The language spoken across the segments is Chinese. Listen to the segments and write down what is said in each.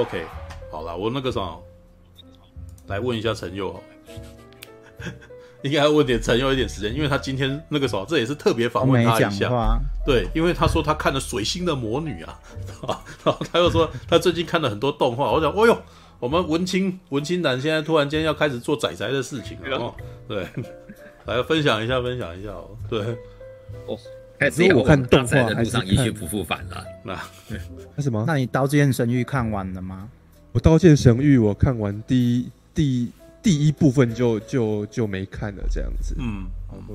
OK，好了，我那个啥，来问一下陈佑，应该要问点陈佑一点时间，因为他今天那个啥，这也是特别访问他一下。对，因为他说他看了《水星的魔女》啊，然后他又说他最近看了很多动画。我想，哦呦，我们文青文青男现在突然间要开始做仔仔的事情了哦。对，来分享一下，分享一下哦。对，哦。如果我看动画还是上一去不复返了。那那什么？那你《刀剑神域》看完了吗？我《刀剑神域》我看完第一第第一部分就就就没看了，这样子。嗯，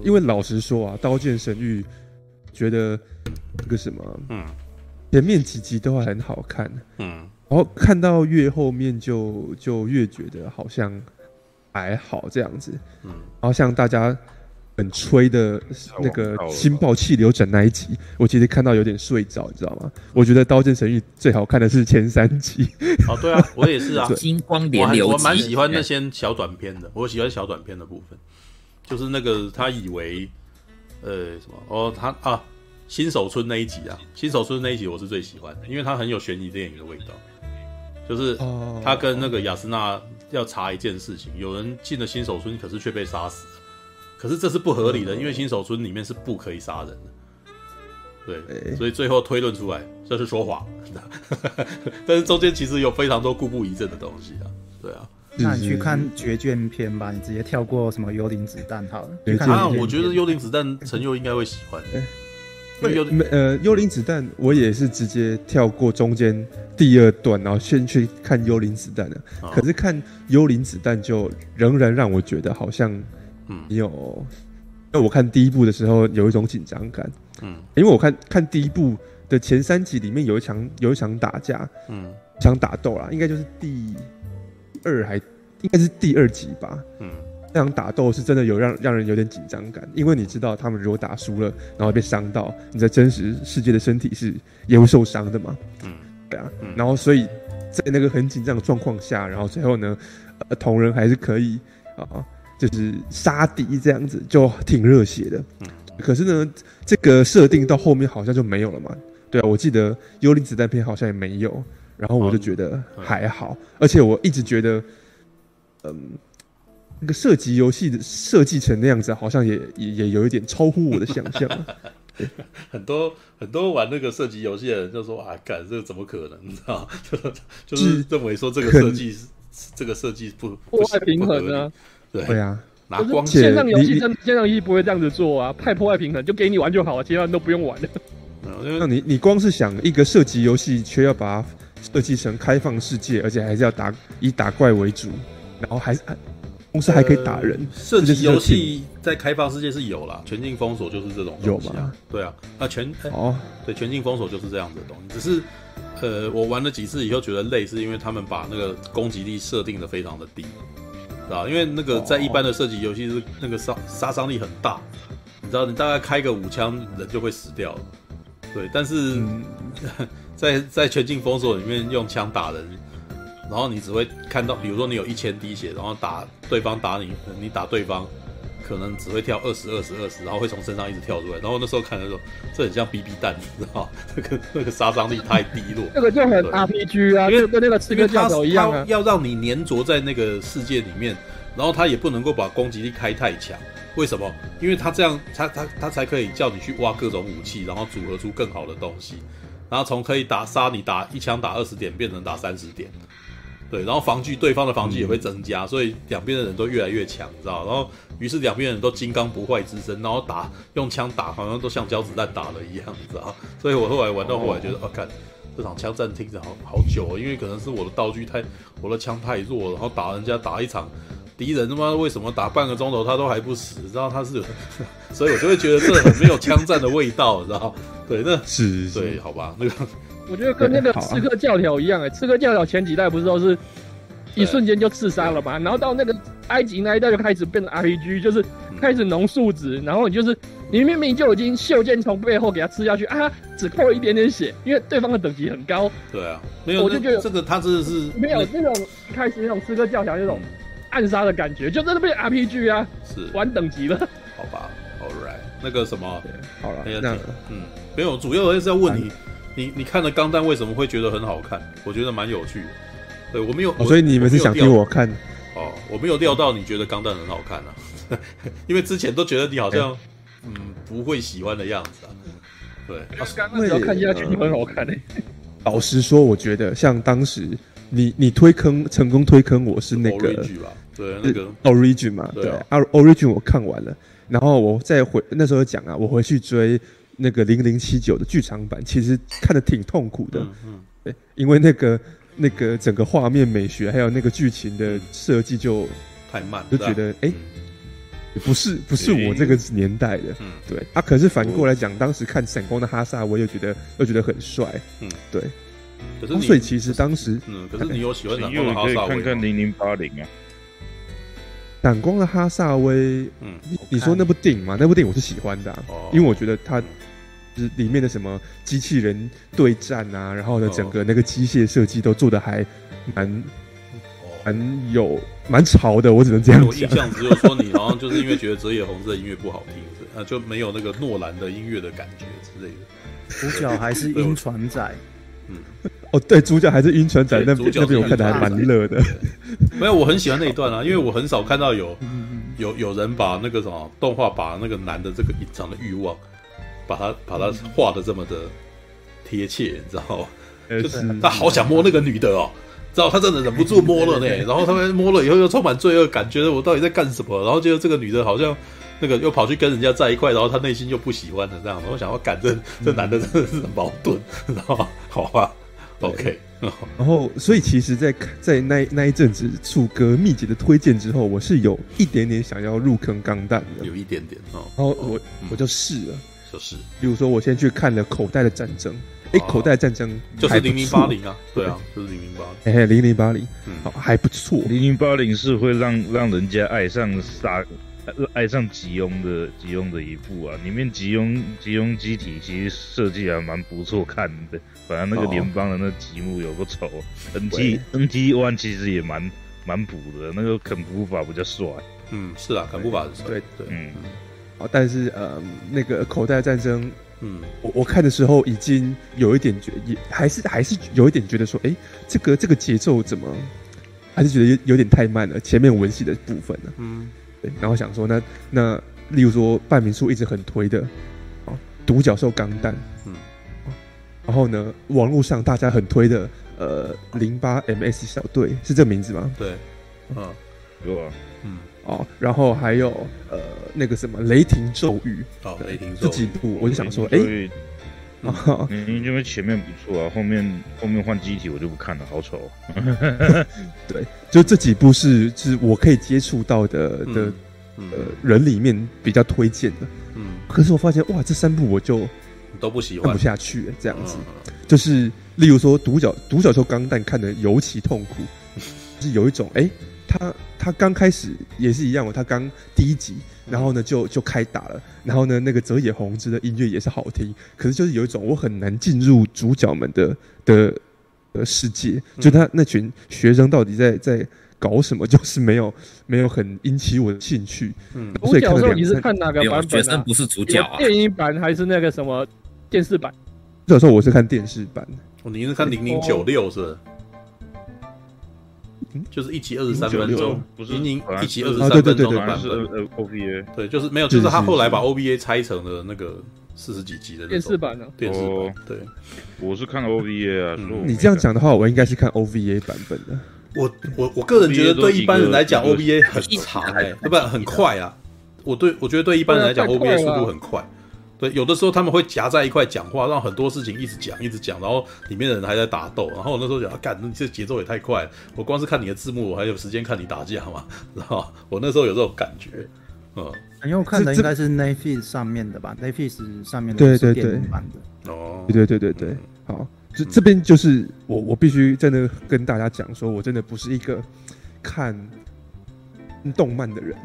因为老实说啊，《刀剑神域》觉得那个什么，嗯，前面几集都还很好看，嗯，然后看到越后面就就越觉得好像还好这样子，嗯，然后像大家。很吹的那个《星爆气流斩》那一集，我其实看到有点睡着，你知道吗？我觉得《刀剑神域》最好看的是前三集。哦，对啊，我也是啊，金光连流，我蛮喜欢那些小短片的，我喜欢小短片的部分，就是那个他以为呃什么哦，他啊新手村那一集啊，新手村那一集我是最喜欢的，因为他很有悬疑电影的味道，就是他跟那个雅斯娜要查一件事情，有人进了新手村，可是却被杀死。可是这是不合理的，因为新手村里面是不可以杀人的，对，所以最后推论出来这是说谎，但是中间其实有非常多故布疑阵的东西啊，对啊。那你去看绝卷篇吧，你直接跳过什么幽灵子弹好了。啊，我觉得幽灵子弹陈佑应该会喜欢。幽呃幽灵子弹我也是直接跳过中间第二段，然后先去看幽灵子弹的。可是看幽灵子弹就仍然让我觉得好像。嗯，有，因为我看第一部的时候有一种紧张感，嗯，因为我看看第一部的前三集里面有一场有一场打架，嗯，一场打斗啦，应该就是第二还应该是第二集吧，嗯，那场打斗是真的有让让人有点紧张感，因为你知道他们如果打输了，然后被伤到，你在真实世界的身体是也会受伤的嘛，嗯，对啊，嗯，然后所以在那个很紧张的状况下，然后最后呢，呃，同人还是可以啊。就是杀敌这样子就挺热血的，嗯，可是呢，这个设定到后面好像就没有了嘛。对啊，我记得幽灵子弹片好像也没有，然后我就觉得还好，而且我一直觉得，嗯，那个射击游戏的设计成那样子，好像也也也有一点超乎我的想象。很多很多玩那个射击游戏的人就说啊，干这个怎么可能？你知道，就是认为说这个设计是这个设计不不太平衡啊。对啊，拿光线上游戏真线上游戏不会这样子做啊，太破坏平衡，就给你玩就好了，其他人都不用玩了。那你你光是想一个射击游戏，却要把它设计成开放世界，而且还是要打以打怪为主，然后还是同时还可以打人。射击游戏在开放世界是有啦，全境封锁就是这种东西啊。有吗？对啊，那全哦，对，全境封锁就是这样子的东西。只是呃，我玩了几次以后觉得累，是因为他们把那个攻击力设定的非常的低。啊，因为那个在一般的射击游戏是那个杀杀伤力很大，你知道，你大概开个五枪人就会死掉了，对。但是 在在全境封锁里面用枪打人，然后你只会看到，比如说你有一千滴血，然后打对方打你，你打对方。可能只会跳二十二十二十，然后会从身上一直跳出来。然后那时候看的时候，这很像 BB 弹，你知道那个那个杀伤力太低落。那个就很 RPG 啊，因为跟那个刺客教头一样啊。要让你粘着在那个世界里面，然后他也不能够把攻击力开太强。为什么？因为他这样，他他他才可以叫你去挖各种武器，然后组合出更好的东西，然后从可以打杀你打一枪打二十点，变成打三十点。对，然后防具对方的防具也会增加，嗯、所以两边的人都越来越强，你知道？然后于是两边人都金刚不坏之身，然后打用枪打，好像都像胶子弹打了一样，你知道？所以我后来玩到后来觉得，哦，看、啊、这场枪战听着好好久哦，因为可能是我的道具太，我的枪太弱了，然后打人家打一场敌人他妈为什么打半个钟头他都还不死？你知道他是，所以我就会觉得这很没有枪战的味道，你知道？对，那是，对，好吧，那个。我觉得跟那个刺客教条一样哎、欸，刺客教条前几代不是都是一瞬间就刺杀了吗？然后到那个埃及那一代就开始变成 RPG，就是开始浓数值，然后你就是你明明就已经袖箭从背后给他刺下去啊，只扣了一点点血，因为对方的等级很高。对啊，没有，我就觉得这个他真的是没有那种一开始那种刺客教条那种暗杀的感觉，就真的变 RPG 啊，是玩等级了。好吧，All right，那个什么，好了，那个嗯，没有，主要还是要问你。你你看了《钢弹》为什么会觉得很好看？我觉得蛮有趣的。对我没有，所以你们是想听我看？哦，我没有料到你觉得钢弹很好看啊，因为之前都觉得你好像嗯不会喜欢的样子啊。对，刚刚只要看下去就很好看诶。老实说，我觉得像当时你你推坑成功推坑我是那个对那个 Origin 嘛，对，Origin 我看完了，然后我再回那时候讲啊，我回去追那个零零七九的剧场版，其实看的挺痛苦的，嗯，对，因为那个那个整个画面美学还有那个剧情的设计就太慢，就觉得哎。不是不是我这个年代的，嗯，对啊。可是反过来讲，当时看闪光的哈萨威又觉得又觉得很帅，嗯，对。可是所以其实当时，嗯，可是你有喜欢闪光的哈萨威？看看零零八零啊。闪光的哈萨威，嗯，你说那部电影嘛？那部电影我是喜欢的，因为我觉得它就是里面的什么机器人对战啊，然后呢，整个那个机械设计都做的还蛮。蛮有蛮潮的，我只能这样讲。我印象只有说你好像就是因为觉得泽野弘之的音乐不好听，啊，就没有那个诺兰的音乐的感觉之类的。主角还是晕船仔，嗯，哦，对，主角还是晕船仔，那边那边我看的还蛮热的。没有，我很喜欢那一段啊，因为我很少看到有有有人把那个什么动画把那个男的这个隐藏的欲望，把他把他画的这么的贴切，你知道吗？就是他好想摸那个女的哦。知道他真的忍不住摸了呢，然后他们摸了以后又充满罪恶感，觉得我到底在干什么？然后觉得这个女的好像那个又跑去跟人家在一块，然后他内心又不喜欢的这样。我想要感这 这男的真的是很矛盾，知道吗？好吧，OK。然后，所以其实在，在在那那一阵子，楚哥密集的推荐之后，我是有一点点想要入坑钢弹的，有一点点哦。然后我我就试了，就是，比如说我先去看了《口袋的战争》。哎，口袋战争就是零零八零啊，对啊，就是零零八零。哎，零零八零，好，还不错。零零八零是会让让人家爱上杀，爱上吉翁的吉翁的一部啊。里面吉翁吉翁机体其实设计还蛮不错看的，反正那个联邦的那吉姆有个丑，NG NG One 其实也蛮蛮补的，那个肯普法比较帅。嗯，是啊，肯普法是帅。对对，嗯。好，但是呃，那个口袋战争。嗯，我我看的时候已经有一点觉，也还是还是有一点觉得说，哎、欸，这个这个节奏怎么还是觉得有有点太慢了？前面文戏的部分呢？嗯，对，然后想说，那那例如说半民叔一直很推的，哦，独角兽钢弹，嗯，然后呢，网络上大家很推的，呃，零八 MS 小队是这个名字吗？对，嗯，有啊，嗯。哦，然后还有呃那个什么雷霆咒语，哦，雷霆咒这几部我就想说，哎，嗯，因为前面不错啊，后面后面换机体我就不看了，好丑。对，就这几部是是我可以接触到的的呃人里面比较推荐的，嗯，可是我发现哇，这三部我就都不喜欢，看不下去，这样子，就是例如说独角独角兽钢弹看的尤其痛苦，是有一种哎。他他刚开始也是一样哦，他刚第一集，然后呢就就开打了，然后呢那个泽野弘之的音乐也是好听，可是就是有一种我很难进入主角们的的呃世界，就他那群学生到底在在搞什么，就是没有没有很引起我的兴趣。嗯，主角的时候你是看哪个版本啊？学生不是主角啊？电影版还是那个什么电视版？那时候我是看电视版。哦，你是看零零九六是吧？就是一集二十三分钟，不是零零一集二十三分钟的版本。O V A 对，就是没有，就是他后来把 O V A 拆成了那个四十几集的电视版呢。电视版对，我是看 O V A 啊。你这样讲的话，我应该是看 O V A 版本的。我我我个人觉得，对一般人来讲，O V A 很长哎，不很快啊。我对我觉得对一般人来讲，O V A 速度很快。对，有的时候他们会夹在一块讲话，让很多事情一直讲，一直讲，然后里面的人还在打斗。然后我那时候讲，干，你这节奏也太快了！我光是看你的字幕，我还有时间看你打架嘛？然后我那时候有这种感觉，嗯。因为我看的应该是 Netflix 上面的吧？Netflix 上面的对对对版的。哦，对对对对对，好，这这边就是我我必须真的跟大家讲说，我真的不是一个看动漫的人。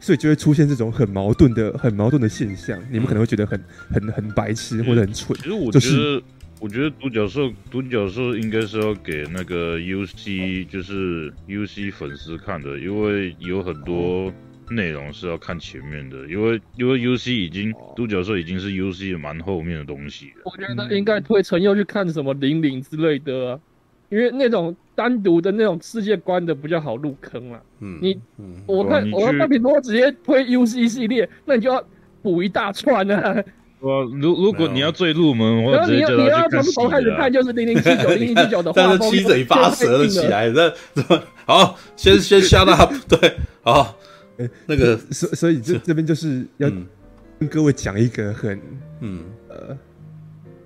所以就会出现这种很矛盾的、很矛盾的现象。你们可能会觉得很、很、很白痴或者很蠢。其实我觉得，就是、我觉得独角兽、独角兽应该是要给那个 UC，就是 UC 粉丝看的，因为有很多内容是要看前面的。因为因为 UC 已经独角兽已经是 UC 蛮后面的东西了。我觉得应该推陈佑去看什么零零之类的、啊。因为那种单独的那种世界观的比较好入坑了。嗯，你，嗯、我看我看半瓶多直接推 UC 系列，那你就要补一大串啊。我如如果你要最入门，我直接叫他去看。你要从头开始看，就是零零七九 零零七九的画风，但是七嘴八舌的起来，那好，先先 shut up，对，好，那个，所所以这这边就是要跟各位讲一个很嗯呃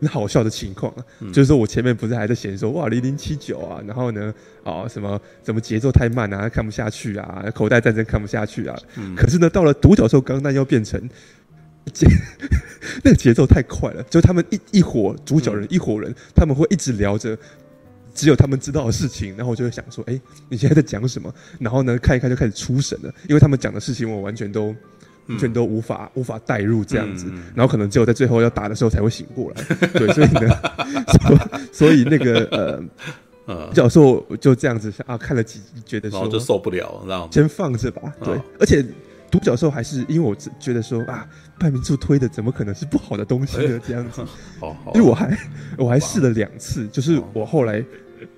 很好笑的情况啊，就是说我前面不是还在嫌说哇零零七九啊，然后呢啊什么怎么节奏太慢啊，看不下去啊，口袋战争看不下去啊，可是呢到了独角兽钢弹又变成。节 那个节奏太快了，就他们一一伙主角人一伙人，他们会一直聊着只有他们知道的事情，然后我就会想说，哎，你现在在讲什么？然后呢，看一看就开始出神了，因为他们讲的事情我完全都完全都无法无法带入这样子，然后可能只有在最后要打的时候才会醒过来。对，所以呢，所以那个呃呃，教授就这样子啊，看了几集觉得说就受不了，然后先放着吧。对，而且。独角兽还是因为我觉得说啊，半明处推的怎么可能是不好的东西呢？这样子，因为我还我还试了两次，就是我后来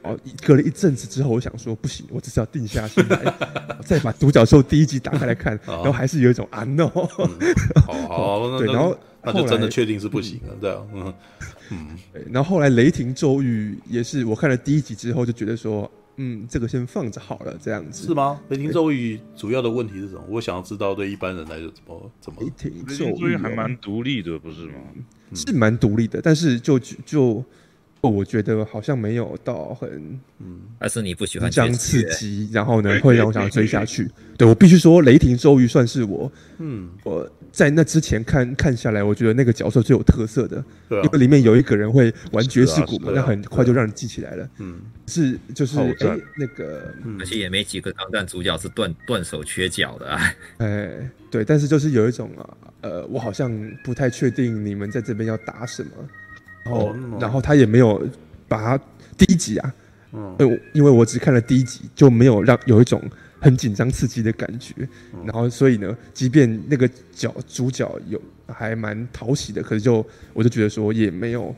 哦隔了一阵子之后，我想说不行，我只是要定下心来，再把独角兽第一集打开来看，然后还是有一种啊 no，好好 对，然后那就真的确定是不行了，对啊，嗯嗯，然后后来雷霆咒语也是我看了第一集之后就觉得说。嗯，这个先放着好了，这样子是吗？雷霆咒语主要的问题是什么？我想要知道，对一般人来说怎么怎么？雷霆咒语还蛮独立的，不是吗？是蛮独立的，但是就就我觉得好像没有到很嗯，而是你不喜欢这样刺激，然后呢会让我想要追下去。对，我必须说，雷霆周瑜算是我嗯我。在那之前看看下来，我觉得那个角色最有特色的，因为里面有一个人会玩爵士鼓嘛，那很快就让人记起来了。嗯，是就是哎那个，而且也没几个钢弹主角是断断手缺脚的。哎，对，但是就是有一种啊，呃，我好像不太确定你们在这边要打什么，然后然后他也没有把它第一集啊，嗯，因为我只看了第一集，就没有让有一种。很紧张刺激的感觉，然后所以呢，即便那个角主角有还蛮讨喜的，可是就我就觉得说也没有，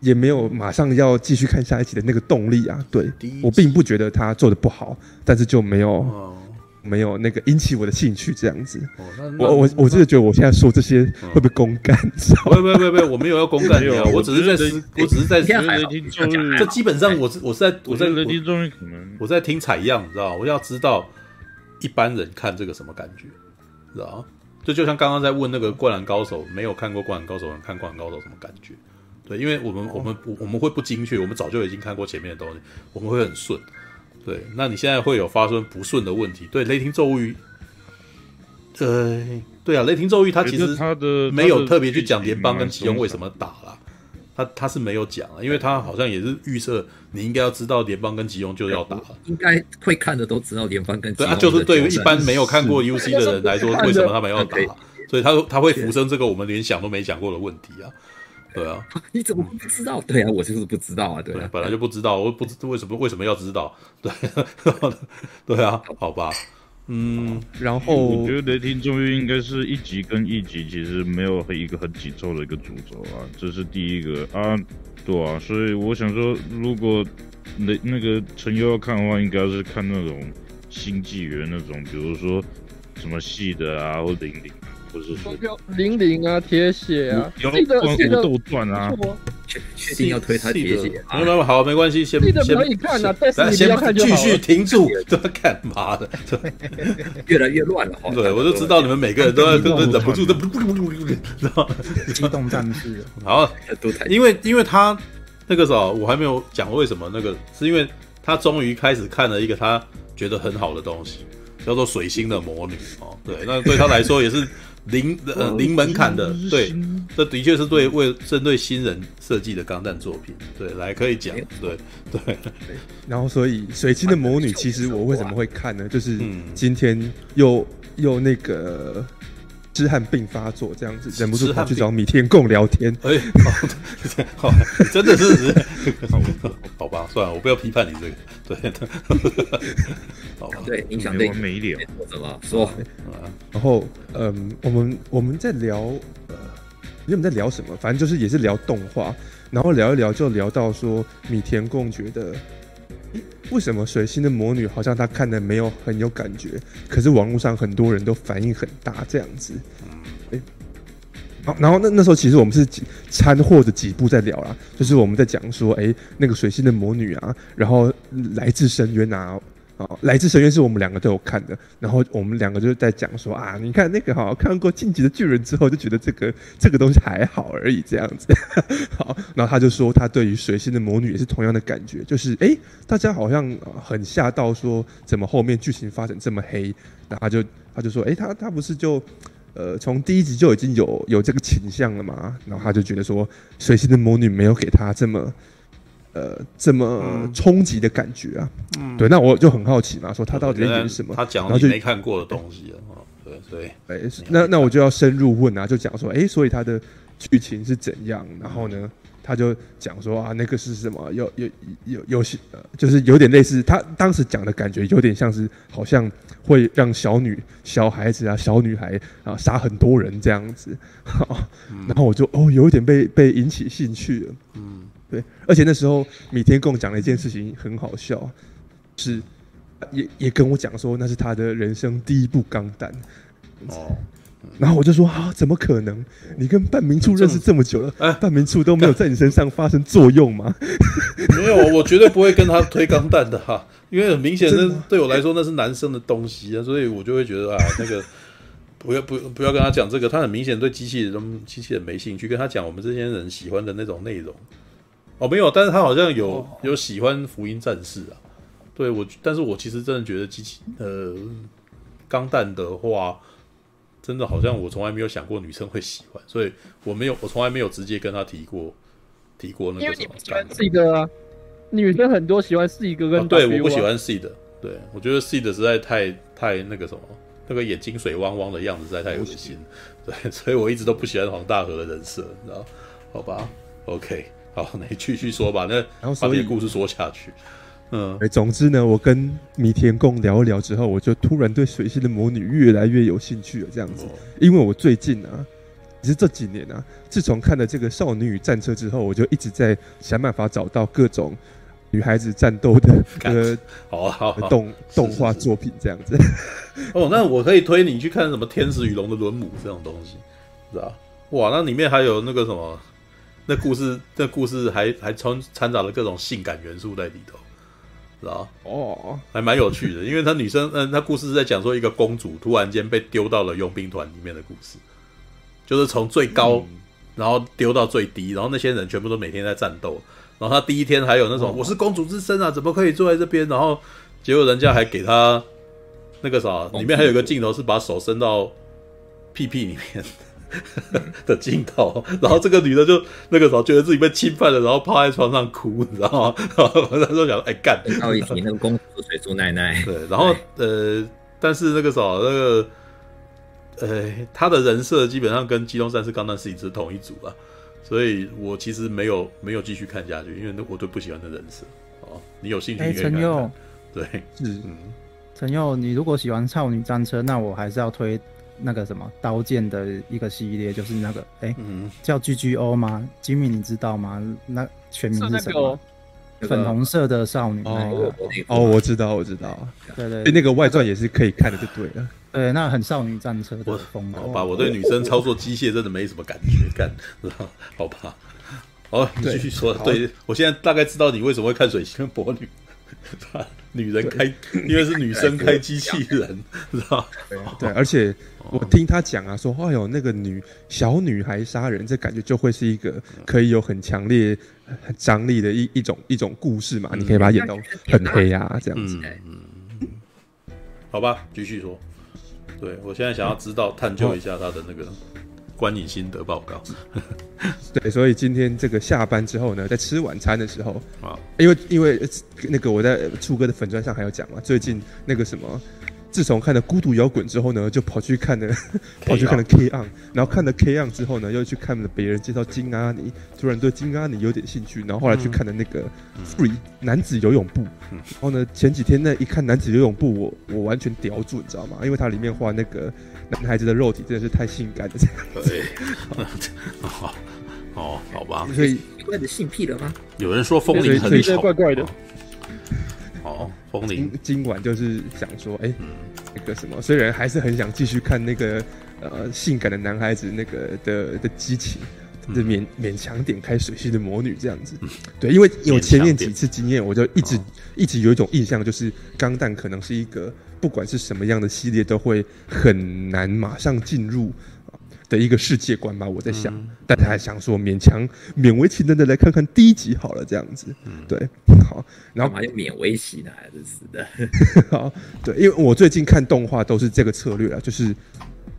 也没有马上要继续看下一集的那个动力啊。对，我并不觉得他做的不好，但是就没有。没有那个引起我的兴趣，这样子。哦、我我我真的觉得我现在说这些会不会公干？不不不不，我没有要公干你啊！我只是在思，我只是在思。这基本上我是我是在我在我我在听采样，你知道？我要知道一般人看这个什么感觉，知道？就就像刚刚在问那个《灌篮高手》，没有看过《灌篮高手》，看《灌篮高手》什么感觉？对，因为我们我们我们会不精确，我们早就已经看过前面的东西，我们会很顺。对，那你现在会有发生不顺的问题？对，雷霆咒语，呃，对啊，雷霆咒语它其实它的没有特别去讲联邦跟吉翁为什么打了，他他是没有讲啊，因为他好像也是预设你应该要知道联邦跟吉翁就要打了，应该会看的都知道联邦跟吉翁。对啊，就是对于一般没有看过 UC 的人来说，为什么他们要打？所以他他会浮生这个我们连想都没想过的问题啊。对啊，你怎么不知道？对啊，我就是不知道啊。对啊，本来就不知道，我不知为什么为什么要知道？对，对啊，好吧，嗯，然后我觉得雷霆终于应该是一集跟一集其实没有一个很紧凑的一个主轴啊，这是第一个啊，对啊，所以我想说，如果那那个陈优要看的话，应该是看那种新纪元那种，比如说什么系的啊，或零零。不是说零零啊，铁血啊，记得记得都断啊，确确定要推他铁血啊？好，没关系，先先可以看啊，但是你不要看就。继续停住，这干嘛的？越来越乱了。对，我就知道你们每个人都要都忍不住的，知道机动战士。好，因为因为他那个时候我还没有讲为什么那个，是因为他终于开始看了一个他觉得很好的东西，叫做水星的魔女哦。对，那对他来说也是。零呃零门槛的，对，这的确是对为针对新人设计的钢弹作品，对，来可以讲，对对，然后所以水晶的魔女，其实我为什么会看呢？就是今天又又那个。痴汉病发作这样子，忍不住跑去找米田共聊天。哎，好，真的是，好吧，算了，我不要批判你这个。对，好吧，对，影响对没脸，怎么说？然后，嗯，我们我们在聊呃你们在聊什么？反正就是也是聊动画，然后聊一聊就聊到说米田共觉得，为什么水星的魔女好像她看的没有很有感觉，可是网络上很多人都反应很大这样子。哎，好，然后那那时候其实我们是掺和着几部在聊啦，就是我们在讲说，哎，那个水星的魔女啊，然后来自深渊啊。来自深渊是我们两个都有看的，然后我们两个就在讲说啊，你看那个哈，看过《进击的巨人》之后就觉得这个这个东西还好而已，这样子。好，然后他就说他对于水星的魔女也是同样的感觉，就是哎，大家好像很吓到说怎么后面剧情发展这么黑，然后他就他就说哎，他他不是就呃从第一集就已经有有这个倾向了嘛，然后他就觉得说水星的魔女没有给他这么。呃，这么冲击的感觉啊，嗯，对，那我就很好奇嘛，说他到底在演什么？他讲你没看过的东西啊，对，所以，哎，那那我就要深入问啊，就讲说，哎，所以他的剧情是怎样？然后呢，他就讲说啊，那个是什么？有有有有些，就是有点类似他当时讲的感觉，有点像是好像会让小女小孩子啊，小女孩啊杀很多人这样子，好，然后我就哦，有一点被被引起兴趣了，嗯。对，而且那时候米田共讲了一件事情很好笑，是也也跟我讲说那是他的人生第一部钢弹。哦，然后我就说啊，怎么可能？你跟半明处认识这么久了，哎，半明处都没有在你身上发生作用吗？没有，我绝对不会跟他推钢弹的哈，因为很明显那对我来说那是男生的东西啊，所以我就会觉得啊，那个不要不不要跟他讲这个，他很明显对机器人机器人没兴趣，跟他讲我们这些人喜欢的那种内容。哦，没有，但是他好像有有喜欢福音战士啊，对我，但是我其实真的觉得机器呃钢弹的话，真的好像我从来没有想过女生会喜欢，所以我没有，我从来没有直接跟他提过提过那个什么。喜欢 C 的啊，女生很多喜欢 C 哥跟、啊、对，我不喜欢 C 的，对我觉得 C 的实在太太那个什么，那个眼睛水汪汪的样子实在太恶心，对，所以我一直都不喜欢黄大河的人设，你知道？好吧，OK。好，那你继续说吧。那然后把这个故事说下去。嗯，总之呢，我跟米田共聊一聊之后，我就突然对水星的魔女越来越有兴趣了。这样子，哦、因为我最近啊，其实这几年啊，自从看了这个《少女与战车》之后，我就一直在想办法找到各种女孩子战斗的 呃，好好动动画作品这样子。哦，那我可以推你去看什么《天使与龙的轮母》这种东西，是吧？哇，那里面还有那个什么？那故事，那故事还还掺掺杂了各种性感元素在里头，知道哦，还蛮有趣的，因为他女生，嗯，他故事是在讲说一个公主突然间被丢到了佣兵团里面的故事，就是从最高，然后丢到最低，然后那些人全部都每天在战斗，然后他第一天还有那种我是公主之身啊，怎么可以坐在这边？然后结果人家还给他那个啥，里面还有个镜头是把手伸到屁屁里面。的镜头，然后这个女的就那个时候觉得自己被侵犯了，然后趴在床上哭，你知道吗？然后他就想哎干，还有一集那个公主水珠奶奶，对，然后呃，但是那个时候那个呃，她的人设基本上跟机动战士钢弹是一直同一组啊，所以我其实没有没有继续看下去，因为我都不喜欢的人设。哦，你有兴趣可以看看？陈佑，对，是嗯，陈佑，你如果喜欢少女战车，那我还是要推。那个什么刀剑的一个系列，就是那个哎，欸嗯、叫 GGO 吗？Jimmy 你知道吗？那全名是什么？粉红色的少女那个。哦，我知道，我知道。对对，那个外传也是可以看的，就对了。对，那很少女战车的风格。好吧，我对女生操作机械真的没什么感觉，干，好吧。好，你继续说。对，我现在大概知道你为什么会看水星魔女。女人开，因为是女生开机器人，知道对，而且我听他讲啊，说哎呦，那个女小女孩杀人，这感觉就会是一个可以有很强烈、很张力的一一种一种故事嘛。你可以把它演到很黑啊，这样子。嗯，好吧，继续说。对，我现在想要知道探究一下他的那个。观影心得报告，对，所以今天这个下班之后呢，在吃晚餐的时候啊，因为因为那个我在处哥的粉砖上还有讲嘛，最近那个什么自从看了《孤独摇滚》之后呢，就跑去看了，跑去看了 K On，然后看了 K On 之后呢，又去看了别人介绍金阿尼，突然对金阿尼有点兴趣，然后后来去看了那个 Free 男子游泳部，然后呢，前几天那一看男子游泳部，我我完全叼住，你知道吗？因为它里面画那个男孩子的肉体真的是太性感了，这样。对，好，哦，好吧。所以奇怪的性癖了吗？有人说风铃很丑，怪怪的。哦，风铃今晚就是想说，哎、那个什么，虽然还是很想继续看那个呃性感的男孩子那个的的激情，就勉勉强点开水系的魔女这样子。嗯、对，因为有前面几次经验，我就一直、哦、一直有一种印象，就是钢弹可能是一个不管是什么样的系列，都会很难马上进入。的一个世界观吧，我在想，嗯、但他还想说勉强勉为其难的来看看第一集好了，这样子，嗯、对，好，然后还勉为其难还是死的，好，对，因为我最近看动画都是这个策略了，就是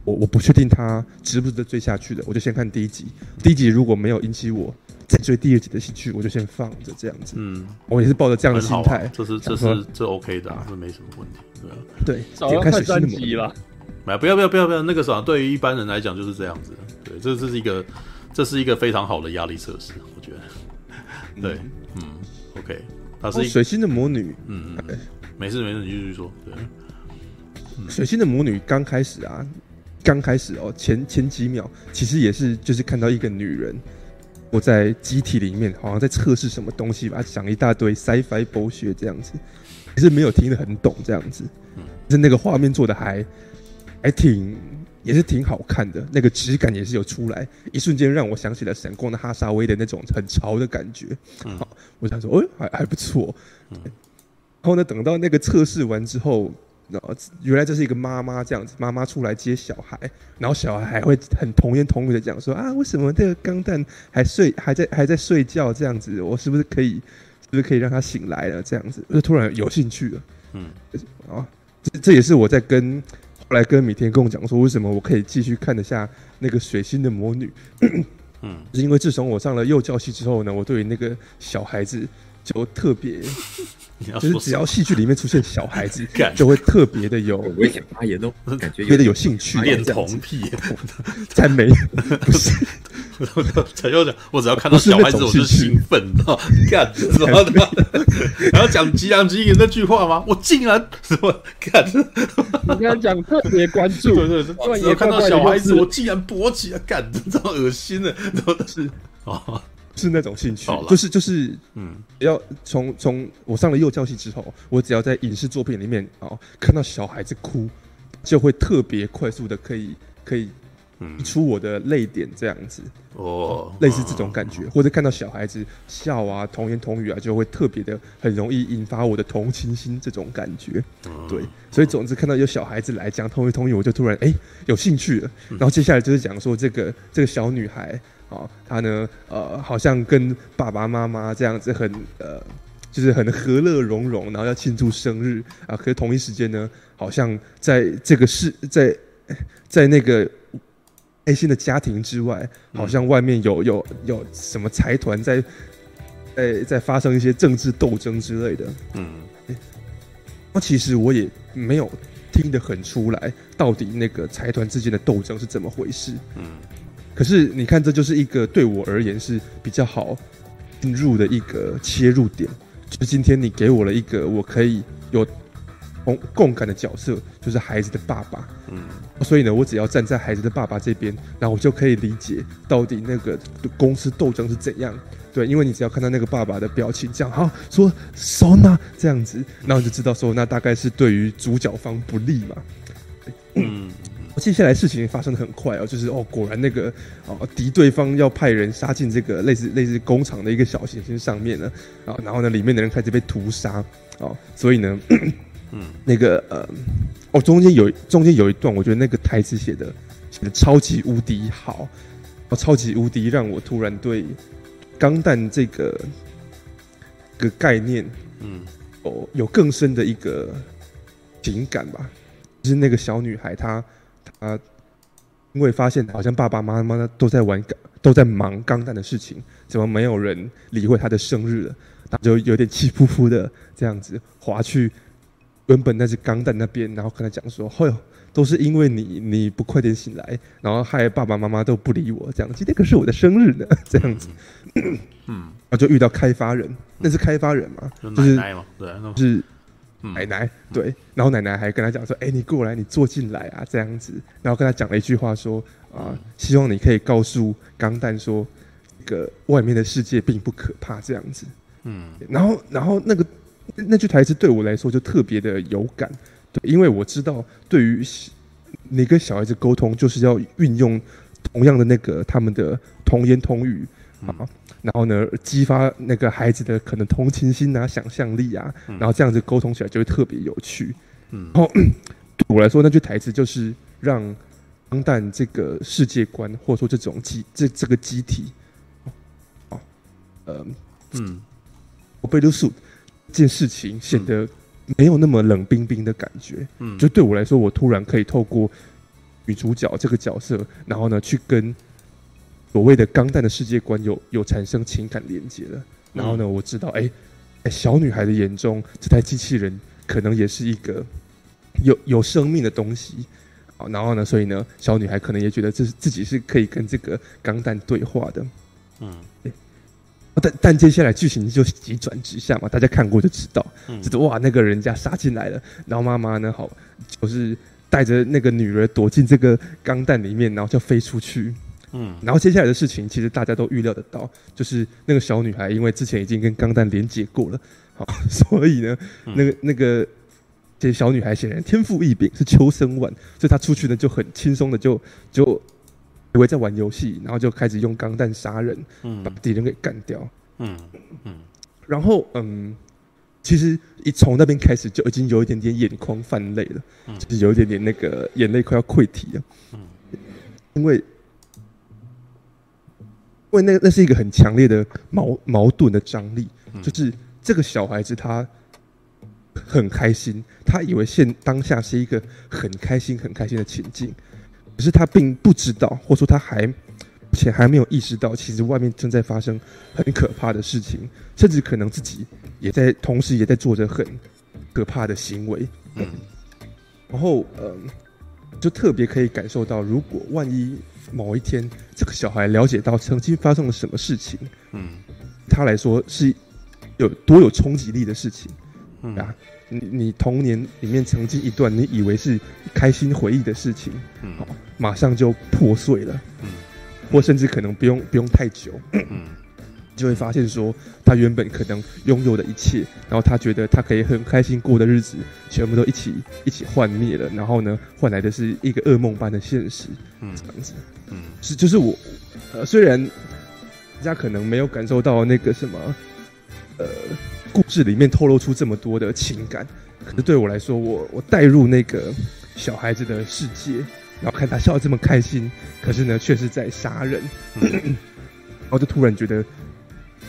我我不确定他值不值得追下去的，我就先看第一集，第一集如果没有引起我再追第二集的兴趣，我就先放着这样子，嗯，我也是抱着这样的心态、啊，这是这是这 OK 的、啊，这没什么问题，对啊，对，少要看三集了。买不要不要不要不要，那个啥，对于一般人来讲就是这样子。对，这这是一个，这是一个非常好的压力测试，我觉得。对，嗯，嗯，OK，她是一个水星的魔女。嗯嗯，没事没事，你继续说。对，嗯、水星的魔女刚开始啊，刚开始哦，前前几秒其实也是就是看到一个女人，我在机体里面好像在测试什么东西吧，讲一大堆 sci-fi 博学这样子，可是没有听得很懂这样子。嗯，是那个画面做的还。还挺也是挺好看的，那个质感也是有出来，一瞬间让我想起了闪光的哈萨威的那种很潮的感觉。嗯，好，我想说，哎、欸，还还不错。嗯，然后呢，等到那个测试完之后，然后原来这是一个妈妈这样子，妈妈出来接小孩，然后小孩还会很童言童语的讲说啊，为什么这个钢蛋还睡还在还在睡觉这样子？我是不是可以是不是可以让他醒来了这样子？我就突然有兴趣了。嗯，啊，这这也是我在跟。后来跟米田跟我讲说，为什么我可以继续看得下那个水星的魔女？嗯，是因为自从我上了幼教系之后呢，我对于那个小孩子就特别。就是只要戏剧里面出现小孩子，就会特别的有危险发言哦，感觉特别的有兴趣。恋童癖，才没 不是。陈又讲，我只要看到小孩子，我就兴奋，你知道？干什么的？然后讲吉良吉影那句话吗？我竟然什么干？你刚才讲特别关注，对对对，只要看到小孩子，我竟然勃起啊，干，这么恶心的，都是啊。是那种兴趣，就是就是，嗯，要从从我上了幼教系之后，我只要在影视作品里面哦看到小孩子哭，就会特别快速的可以可以，嗯，出我的泪点这样子。哦，类似这种感觉，嗯、或者看到小孩子笑啊，童言童语啊，就会特别的很容易引发我的同情心这种感觉，嗯、对，所以总之看到有小孩子来讲童言童语，我就突然哎、欸、有兴趣了，然后接下来就是讲说这个这个小女孩。哦，他呢，呃，好像跟爸爸妈妈这样子很呃，就是很和乐融融，然后要庆祝生日啊。可是同一时间呢，好像在这个世，在在那个爱心的家庭之外，好像外面有有有什么财团在在在发生一些政治斗争之类的。嗯，那其实我也没有听得很出来，到底那个财团之间的斗争是怎么回事。嗯。可是你看，这就是一个对我而言是比较好进入的一个切入点。就是今天你给我了一个我可以有共共感的角色，就是孩子的爸爸。嗯，所以呢，我只要站在孩子的爸爸这边，然后我就可以理解到底那个公司斗争是怎样。对，因为你只要看到那个爸爸的表情，这样好说收纳这样子，然后就知道说那大概是对于主角方不利嘛。嗯。接下来事情发生的很快哦，就是哦，果然那个哦敌对方要派人杀进这个类似类似工厂的一个小行星上面了啊，然后呢，里面的人开始被屠杀哦，所以呢，嗯，那个呃，哦，中间有中间有一段，我觉得那个台词写的写的超级无敌好，哦，超级无敌让我突然对钢弹这个个概念，嗯，哦，有更深的一个情感吧，就是那个小女孩她。啊，因为发现好像爸爸妈妈都在玩，都在忙钢蛋的事情，怎么没有人理会他的生日了？他就有点气呼呼的这样子滑去原本那只钢蛋那边，然后跟他讲说：“哎呦，都是因为你，你不快点醒来，然后害爸爸妈妈都不理我。这样，今天可是我的生日呢。”这样子，嗯，然 后就遇到开发人，那是开发人嘛，就是奶奶嘛，对，是奶奶，对。然后奶奶还跟他讲说：“哎，你过来，你坐进来啊。”这样子，然后跟他讲了一句话说：“啊，希望你可以告诉钢蛋说，这个外面的世界并不可怕。”这样子，嗯。然后，然后那个。那句台词对我来说就特别的有感，对，因为我知道，对于你跟小孩子沟通，就是要运用同样的那个他们的童言童语啊，嗯、然后呢，激发那个孩子的可能同情心啊、想象力啊，然后这样子沟通起来就会特别有趣。嗯，然后对我来说，那句台词就是让钢弹这个世界观，或者说这种机这这个机体，哦，呃，嗯，我被都数。这件事情显得没有那么冷冰冰的感觉，嗯，就对我来说，我突然可以透过女主角这个角色，然后呢，去跟所谓的钢弹的世界观有有产生情感连接了。然后呢，我知道，哎，哎，小女孩的眼中，这台机器人可能也是一个有有生命的东西。好，然后呢，所以呢，小女孩可能也觉得这是自己是可以跟这个钢弹对话的，嗯。但但接下来剧情就急转直下嘛，大家看过就知道，嗯、就是哇，那个人家杀进来了，然后妈妈呢，好，就是带着那个女儿躲进这个钢弹里面，然后就飞出去，嗯，然后接下来的事情其实大家都预料得到，就是那个小女孩因为之前已经跟钢弹连接过了，好，所以呢，嗯、那个那个这小女孩显然天赋异禀，是秋生丸，所以她出去呢就很轻松的就就。以为在玩游戏，然后就开始用钢弹杀人，嗯，把敌人给干掉，嗯嗯，然后嗯，其实一从那边开始就已经有一点点眼眶泛泪了，嗯，就是有一点点那个眼泪快要溃堤了，嗯，因为因为那那是一个很强烈的矛矛盾的张力，就是这个小孩子他很开心，他以为现当下是一个很开心很开心的情境。可是他并不知道，或者说他还且还没有意识到，其实外面正在发生很可怕的事情，甚至可能自己也在同时也在做着很可怕的行为。嗯，然后嗯，就特别可以感受到，如果万一某一天这个小孩了解到曾经发生了什么事情，嗯，他来说是有多有冲击力的事情，嗯。啊。你你童年里面曾经一段你以为是开心回忆的事情，嗯，好，马上就破碎了，嗯，或甚至可能不用不用太久，嗯，就会发现说他原本可能拥有的一切，然后他觉得他可以很开心过的日子，全部都一起一起幻灭了，然后呢，换来的是一个噩梦般的现实，嗯，这样子，嗯，是就是我，呃，虽然大家可能没有感受到那个什么，呃。故事里面透露出这么多的情感，可是对我来说，我我带入那个小孩子的世界，然后看他笑得这么开心，可是呢，却是在杀人，嗯、然后就突然觉得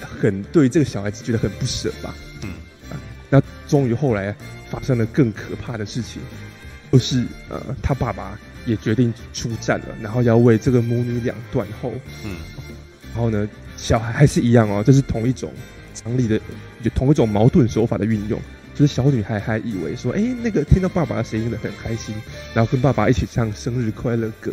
很对这个小孩子觉得很不舍吧。嗯，啊，那终于后来发生了更可怕的事情，就是呃，他爸爸也决定出战了，然后要为这个母女俩断后。嗯，然后呢，小孩还是一样哦，这是同一种。常理的就同一种矛盾手法的运用，就是小女孩还以为说，哎、欸，那个听到爸爸的声音了很开心，然后跟爸爸一起唱生日快乐歌。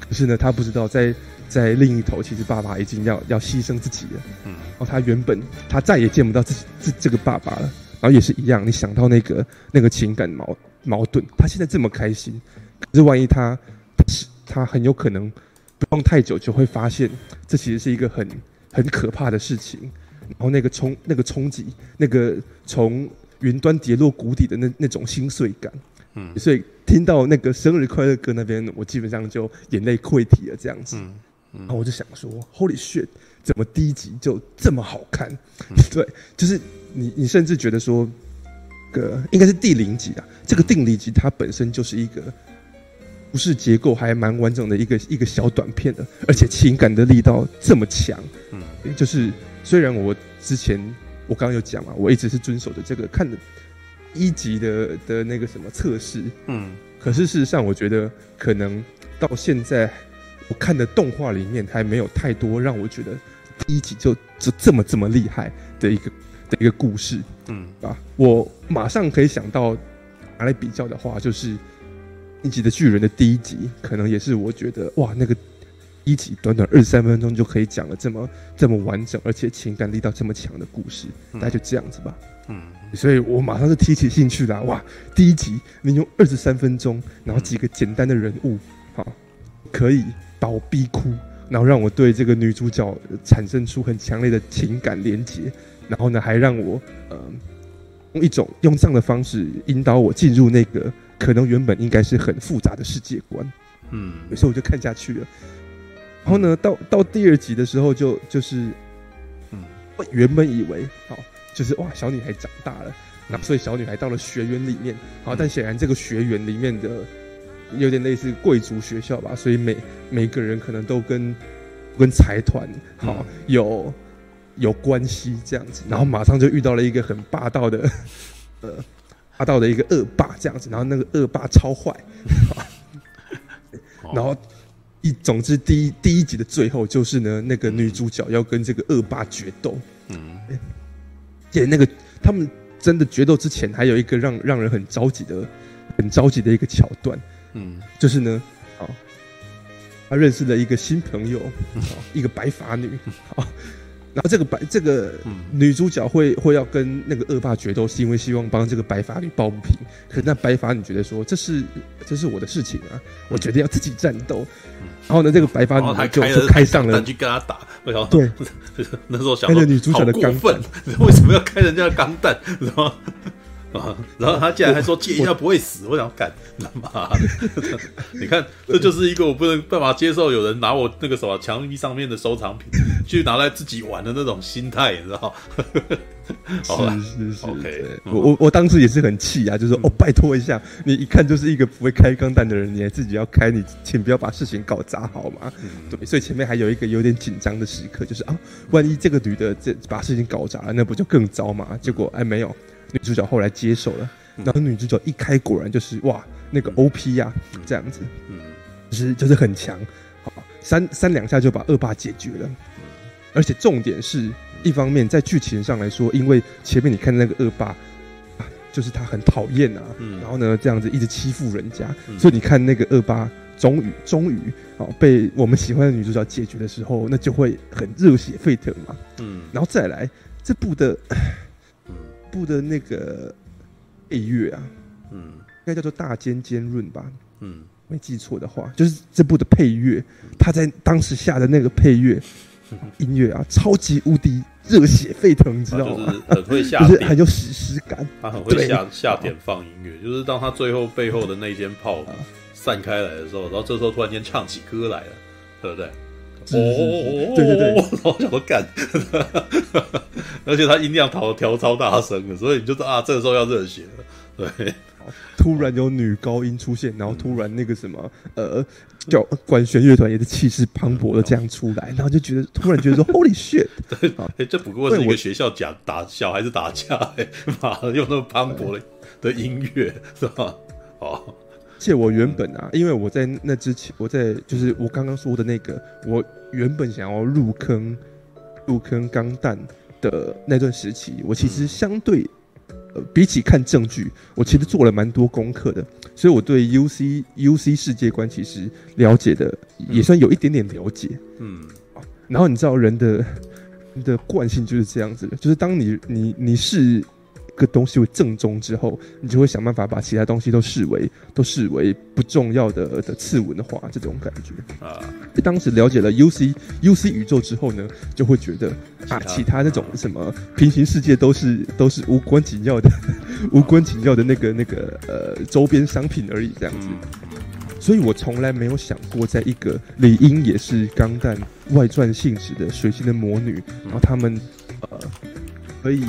可是呢，她不知道在 在另一头，其实爸爸已经要要牺牲自己了。嗯，然后她原本她再也见不到自己这这个爸爸了。然后也是一样，你想到那个那个情感矛矛盾，她现在这么开心，可是万一他他很有可能不用太久就会发现，这其实是一个很很可怕的事情。然后那个冲那个冲击，那个从云端跌落谷底的那那种心碎感，嗯，所以听到那个生日快乐歌那边，我基本上就眼泪溃堤了这样子。然后我就想说，Holy shit，怎么第一集就这么好看？嗯、对，就是你你甚至觉得说，个应该是第零集啊，这个定理集它本身就是一个故事结构还蛮完整的一个一个小短片的，而且情感的力道这么强，嗯，就是。虽然我之前我刚刚有讲嘛，我一直是遵守着这个看的一级的的那个什么测试，嗯，可是事实上我觉得可能到现在我看的动画里面还没有太多让我觉得第一集就就这么这么厉害的一个的一个故事，嗯。啊，我马上可以想到拿来比较的话，就是《进击的巨人》的第一集，可能也是我觉得哇，那个一集短短二十三分钟就可以讲了这么这么完整，而且情感力道这么强的故事，大概就这样子吧。嗯，所以我马上就提起兴趣了。哇，第一集你用二十三分钟，然后几个简单的人物，好，可以把我逼哭，然后让我对这个女主角产生出很强烈的情感连结，然后呢，还让我呃用一种用这样的方式引导我进入那个可能原本应该是很复杂的世界观。嗯，所以我就看下去了。然后呢，到到第二集的时候就，就就是，嗯，我原本以为好。就是哇，小女孩长大了，那所以小女孩到了学园里面，好，但显然这个学园里面的有点类似贵族学校吧，所以每每个人可能都跟跟财团好有有关系这样子，然后马上就遇到了一个很霸道的 呃霸道的一个恶霸这样子，然后那个恶霸超坏，然后一总之第一第一集的最后就是呢，那个女主角要跟这个恶霸决斗，嗯。且那个他们真的决斗之前，还有一个让让人很着急的、很着急的一个桥段，嗯，就是呢，啊，他认识了一个新朋友，啊，一个白发女，啊，然后这个白这个女主角会会要跟那个恶霸决斗，是因为希望帮这个白发女抱不平。可是那白发女觉得说，这是这是我的事情啊，我决定要自己战斗。然后呢，这个白发女就就开上了，去跟他打。对，那时候想，开着女主角的钢弹，为什么要开人家的钢弹？然后啊，然后他竟然还说借一下不会死，我，我想干，妈的！你看，这就是一个我不能办法接受，有人拿我那个什么墙壁上面的收藏品去拿来自己玩的那种心态，你知道吗？是是是，OK，我我我当时也是很气啊，就是说哦，拜托一下，你一看就是一个不会开钢弹的人，你还自己要开，你请不要把事情搞砸好吗？对，所以前面还有一个有点紧张的时刻，就是啊，万一这个女的这把事情搞砸了，那不就更糟吗？结果哎，没有，女主角后来接受了，然后女主角一开，果然就是哇，那个 OP 呀，这样子，嗯，就是就是很强，好，三三两下就把恶霸解决了，而且重点是。一方面，在剧情上来说，因为前面你看那个恶霸，啊，就是他很讨厌啊，嗯、然后呢，这样子一直欺负人家，嗯、所以你看那个恶霸终于终于哦被我们喜欢的女主角解决的时候，那就会很热血沸腾嘛。嗯，然后再来这部的，嗯、部的那个配乐啊，嗯，应该叫做大尖尖润吧，嗯，没记错的话，就是这部的配乐，他在当时下的那个配乐。音乐啊，超级无敌热血沸腾，你知道吗？就是很会下，就是很有史诗感。他很会下下点放音乐，就是当他最后背后的那间炮散开来的时候，然后这时候突然间唱起歌来了，对不对？哦，对对对，我想说干，而且他音量调调超大声的，所以你就知道啊，这个时候要热血了，对。突然有女高音出现，然后突然那个什么，呃，叫管弦乐团也是气势磅礴的这样出来，然后就觉得突然觉得说，Holy shit！对，哎，这不过是一个学校讲打小孩子打架，哎，妈的，用那么磅礴的的音乐是吧？哦，而且我原本啊，因为我在那之前，我在就是我刚刚说的那个，我原本想要入坑入坑钢弹的那段时期，我其实相对。呃，比起看证据，我其实做了蛮多功课的，所以我对 UC UC 世界观其实了解的也算有一点点了解。嗯，然后你知道人的人的惯性就是这样子的，就是当你你你是。个东西为正宗之后，你就会想办法把其他东西都视为都视为不重要的的次文化，这种感觉啊。当时了解了 U C U C 宇宙之后呢，就会觉得啊，其他那种什么平行世界都是都是无关紧要的，无关紧要的那个那个呃周边商品而已，这样子。所以我从来没有想过，在一个理应也是钢弹外传性质的水星的魔女，然后他们呃可以。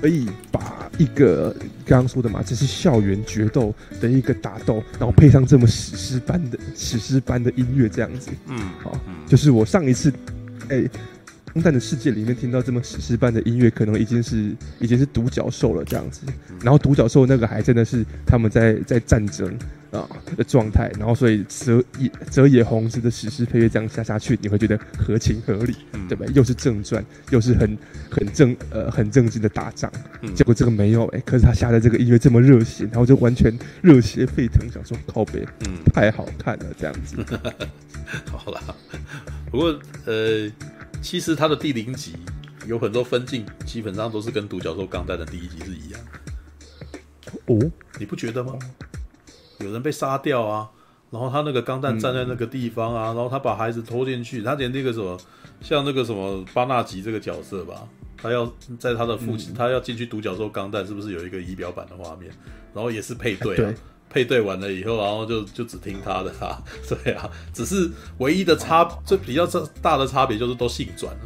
可以把一个刚刚说的嘛，这是校园决斗的一个打斗，然后配上这么史诗般的史诗般的音乐，这样子，嗯，好，就是我上一次，哎、欸，钢弹的世界里面听到这么史诗般的音乐，可能已经是已经是独角兽了，这样子，然后独角兽那个还真的是他们在在战争，啊的状态，然后所以泽野泽野弘之的史诗配乐这样下下去，你会觉得合情合理，嗯、对吧？又是正传，又是很很正呃很正经的打仗，嗯、结果这个没有哎、欸，可是他下的这个音乐这么热血，然后就完全热血沸腾，想说靠北，嗯，太好看了这样子。好了，不过呃，其实他的第零集有很多分镜，基本上都是跟独角兽钢弹的第一集是一样的。哦，你不觉得吗？有人被杀掉啊，然后他那个钢弹站在那个地方啊，嗯、然后他把孩子拖进去，他连那个什么，像那个什么巴纳吉这个角色吧，他要在他的父亲，嗯、他要进去独角兽钢弹，是不是有一个仪表板的画面？然后也是配对啊，对配对完了以后，然后就就只听他的啊，对啊，只是唯一的差，最比较大的差别就是都姓转了，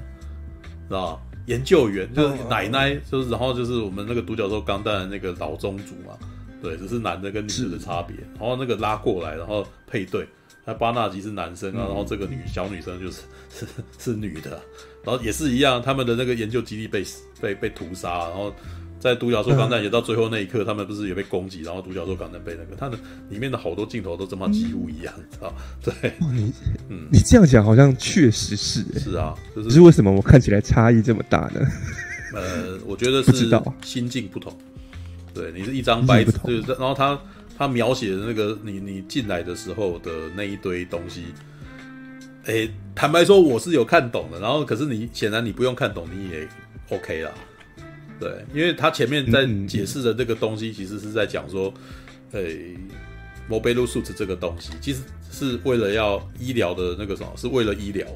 知道吧？研究员就是奶奶，就是然后就是我们那个独角兽钢弹的那个老宗主嘛。对，只是男的跟女的的差别，然后那个拉过来，然后配对，那巴纳吉是男生啊，嗯、然后这个女小女生就是 是是女的，然后也是一样，他们的那个研究基地被被被屠杀，然后在独角兽钢弹也到最后那一刻，嗯、他们不是也被攻击，然后独角兽钢弹被那个，它的里面的好多镜头都这么几乎一样，知道、嗯？对，你嗯，你这样讲好像确实是、欸，是啊，就是，是为什么我看起来差异这么大呢？呃，我觉得 是心境不同。对，你是一张白纸，就是，然后他他描写的那个你你进来的时候的那一堆东西，诶，坦白说我是有看懂的，然后可是你显然你不用看懂，你也 OK 啦。对，因为他前面在解释的这个东西，其实是在讲说，诶，Mobile Suit 这个东西其实是为了要医疗的那个什么，是为了医疗，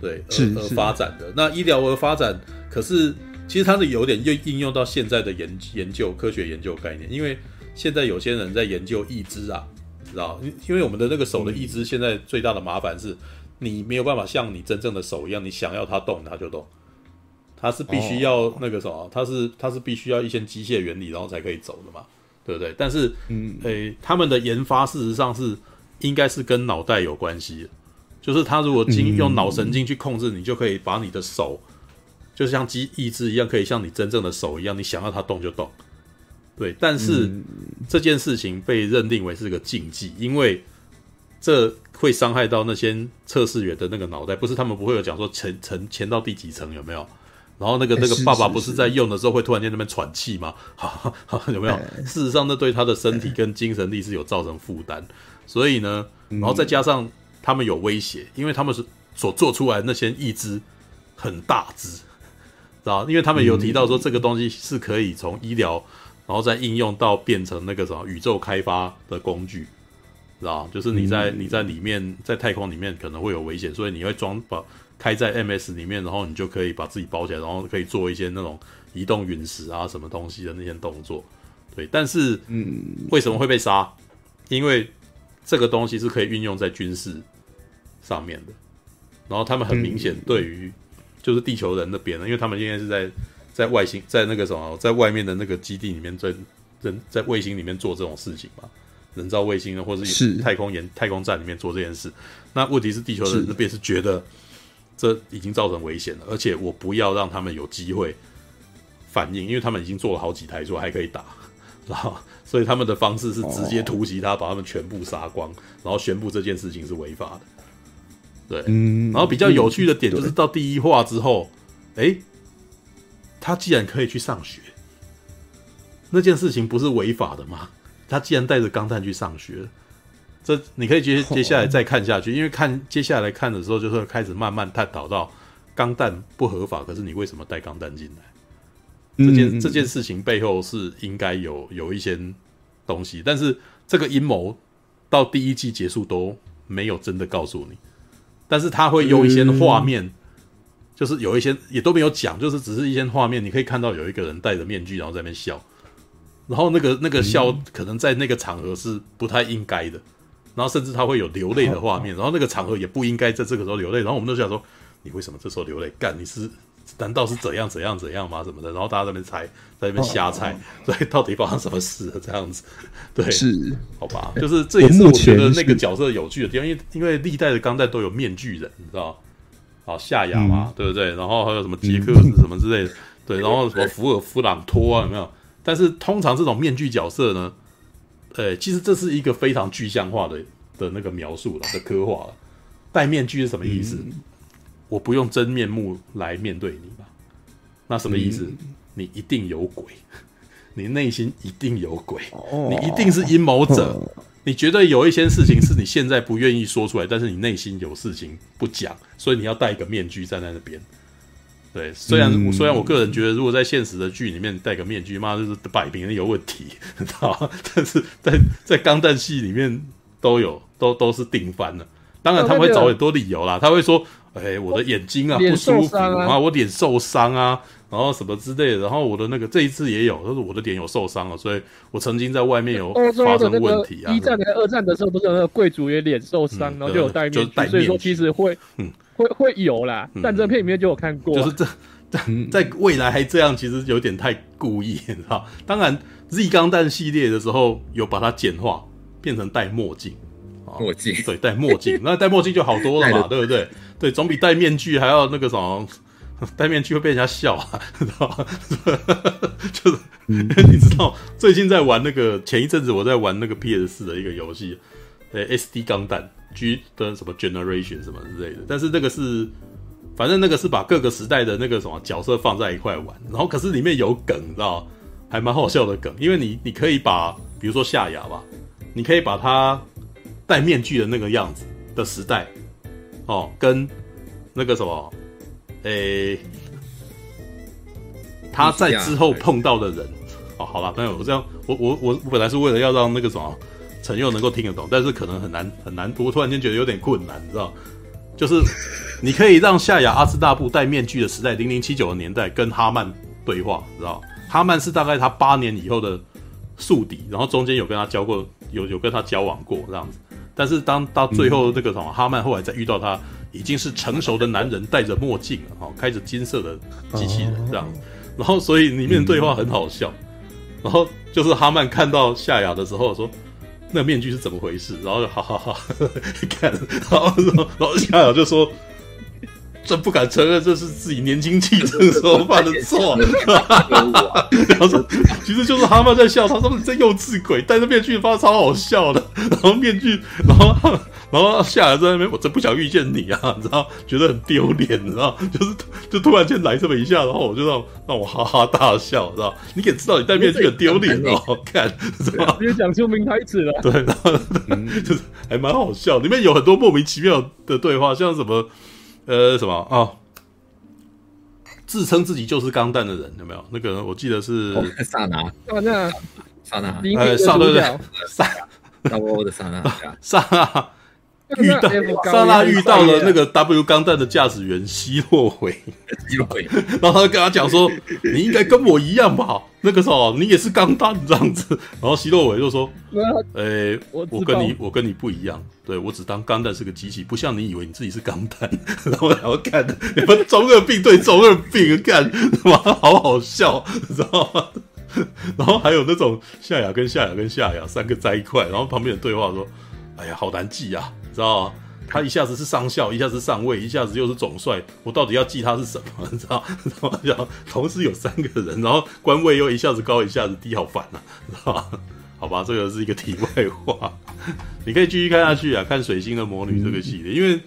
对，而而发展的。那医疗而发展，可是。其实它是有点又应用到现在的研研究科学研究概念，因为现在有些人在研究义肢啊，知道？因为我们的那个手的义肢现在最大的麻烦是，你没有办法像你真正的手一样，你想要它动它就动，它是必须要那个什么，它是它是必须要一些机械原理然后才可以走的嘛，对不对？但是，嗯，诶，他们的研发事实上是应该是跟脑袋有关系，就是他如果经用脑神经去控制，你就可以把你的手。就像机意志一样，可以像你真正的手一样，你想要它动就动。对，但是、嗯、这件事情被认定为是个禁忌，因为这会伤害到那些测试员的那个脑袋。不是他们不会有讲说潜潜潜到第几层有没有？然后那个那个爸爸不是在用的时候会突然间那边喘气吗？有没有？事实上，那对他的身体跟精神力是有造成负担。所以呢，然后再加上他们有威胁，因为他们是所做出来的那些义肢很大只。知道，因为他们有提到说这个东西是可以从医疗，然后再应用到变成那个什么宇宙开发的工具，知道？就是你在你在里面在太空里面可能会有危险，所以你会装把开在 MS 里面，然后你就可以把自己包起来，然后可以做一些那种移动陨石啊什么东西的那些动作。对，但是嗯，为什么会被杀？因为这个东西是可以运用在军事上面的，然后他们很明显对于。就是地球人那边的，因为他们现在是在在外星，在那个什么，在外面的那个基地里面，在在在卫星里面做这种事情嘛，人造卫星或者是太空研太空站里面做这件事。那问题是地球人那边是觉得这已经造成危险了，而且我不要让他们有机会反应，因为他们已经做了好几台，说还可以打，然后所以他们的方式是直接突袭他，把他们全部杀光，然后宣布这件事情是违法的。对，嗯，然后比较有趣的点就是到第一话之后，哎、嗯，他既然可以去上学，那件事情不是违法的吗？他既然带着钢弹去上学，这你可以接接下来再看下去，因为看接下来看的时候，就会开始慢慢探讨到钢弹不合法，可是你为什么带钢弹进来？这件、嗯、这件事情背后是应该有有一些东西，但是这个阴谋到第一季结束都没有真的告诉你。但是他会用一些画面，嗯、就是有一些也都没有讲，就是只是一些画面，你可以看到有一个人戴着面具，然后在那边笑，然后那个那个笑可能在那个场合是不太应该的，然后甚至他会有流泪的画面，然后那个场合也不应该在这个时候流泪，然后我们都想说，你为什么这时候流泪？干，你是难道是怎样怎样怎样吗？什么的？然后大家在那边猜，在那边瞎猜，所以到底发生什么事了？这样子，对，是好吧？就是这也是我觉得那个角色有趣的地方，因为因为历代的钢带都有面具人，你知道？好夏亚嘛，嗯、对不对？然后还有什么杰克什么之类的，对，然后什么福尔夫朗托啊，有没有？但是通常这种面具角色呢，呃，其实这是一个非常具象化的的那个描述了的刻画了。戴面具是什么意思？嗯、我不用真面目来面对你吧？那什么意思？嗯、你一定有鬼，你内心一定有鬼，哦、你一定是阴谋者。哦、你觉得有一些事情是你现在不愿意说出来，但是你内心有事情不讲，所以你要戴一个面具站在那边。对，虽然、嗯、虽然我个人觉得，如果在现实的剧里面戴个面具，妈就是摆明了有问题，知道？但是在在钢弹戏里面都有，都都是顶翻了。当然他们会找很多理由啦，他会说：“哎、欸，我的眼睛啊不舒服啊，我脸受伤啊，然后什么之类的。然后我的那个这一次也有，就是我的脸有受伤了，所以我曾经在外面有发生问题啊。一战跟二战的时候，不是有那个贵族也脸受伤，然后就有戴面具，就是、面具所以说其实会，嗯，会会有啦。战争片里面就有看过，嗯、就是这在在未来还这样，其实有点太故意，你知道？当然，Z 钢弹系列的时候有把它简化，变成戴墨镜。”墨镜对，戴墨镜，那戴墨镜就好多了嘛，对不对？对，总比戴面具还要那个什么，戴面具会被人家笑啊，知道吗？就是，嗯、你知道最近在玩那个，前一阵子我在玩那个 PS 四的一个游戏，呃，SD 钢弹 G 的什么 Generation 什么之类的，但是那个是，反正那个是把各个时代的那个什么角色放在一块玩，然后可是里面有梗，你知道还蛮好笑的梗，因为你你可以把，比如说夏亚吧，你可以把它。戴面具的那个样子的时代，哦，跟那个什么，诶、他在之后碰到的人，哦，好了，朋友，我这样，我我我我本来是为了要让那个什么陈佑能够听得懂，但是可能很难很难，我突然间觉得有点困难，你知道？就是你可以让夏亚阿兹大布戴面具的时代，零零七九的年代，跟哈曼对话，你知道？哈曼是大概他八年以后的宿敌，然后中间有跟他交过，有有跟他交往过这样子。但是当到最后这个什么、哈曼后来再遇到他，已经是成熟的男人，戴着墨镜了哈，开着金色的机器人这样，然后所以里面对话很好笑，然后就是哈曼看到夏雅的时候说，那面具是怎么回事，然后就哈哈哈看，然后然后夏雅就说。这不敢承认，这是自己年轻气盛的时候犯的错。然后说，其实就是蛤蟆在笑，他说你这幼稚鬼，戴着面具发超好笑的。然后面具，然后然后下来在那边，我真不想遇见你啊，你知道，觉得很丢脸，你知道，就是就突然间来这么一下，然后我就让让我哈哈大笑，知道？你也知道你戴面具很丢脸哦，看，知道？直接讲出名台词了。对，然后 就是还蛮好笑，里面有很多莫名其妙的对话，像什么。呃，什么啊、哦？自称自己就是钢弹的人有没有？那个我记得是萨拿，萨拿，萨拿，呃，萨对对，萨，萨我的萨拿，萨 拿。遇到 莎拉遇到了那个 W 钢弹的驾驶员希洛维，希洛维，然后他跟他讲说：“你应该跟我一样吧？那个时候你也是钢弹这样子。”然后希洛维就说：“呃、欸，我跟你我跟你不一样，对我只当钢弹是个机器，不像你以为你自己是钢弹。”然后然后看你们中二病对中二病干，妈，好好笑，你知道吗？然后还有那种夏雅跟夏雅跟夏雅三个在一块，然后旁边的对话说：“哎呀，好难记啊。”知道吗？他一下子是上校，一下子上尉，一下子又是总帅，我到底要记他是什么？你知道？然后同时有三个人，然后官位又一下子高，一下子低，好烦啊！知道吗？好吧，这个是一个题外话，你可以继续看下去啊，看《水星的魔女》这个系列，因为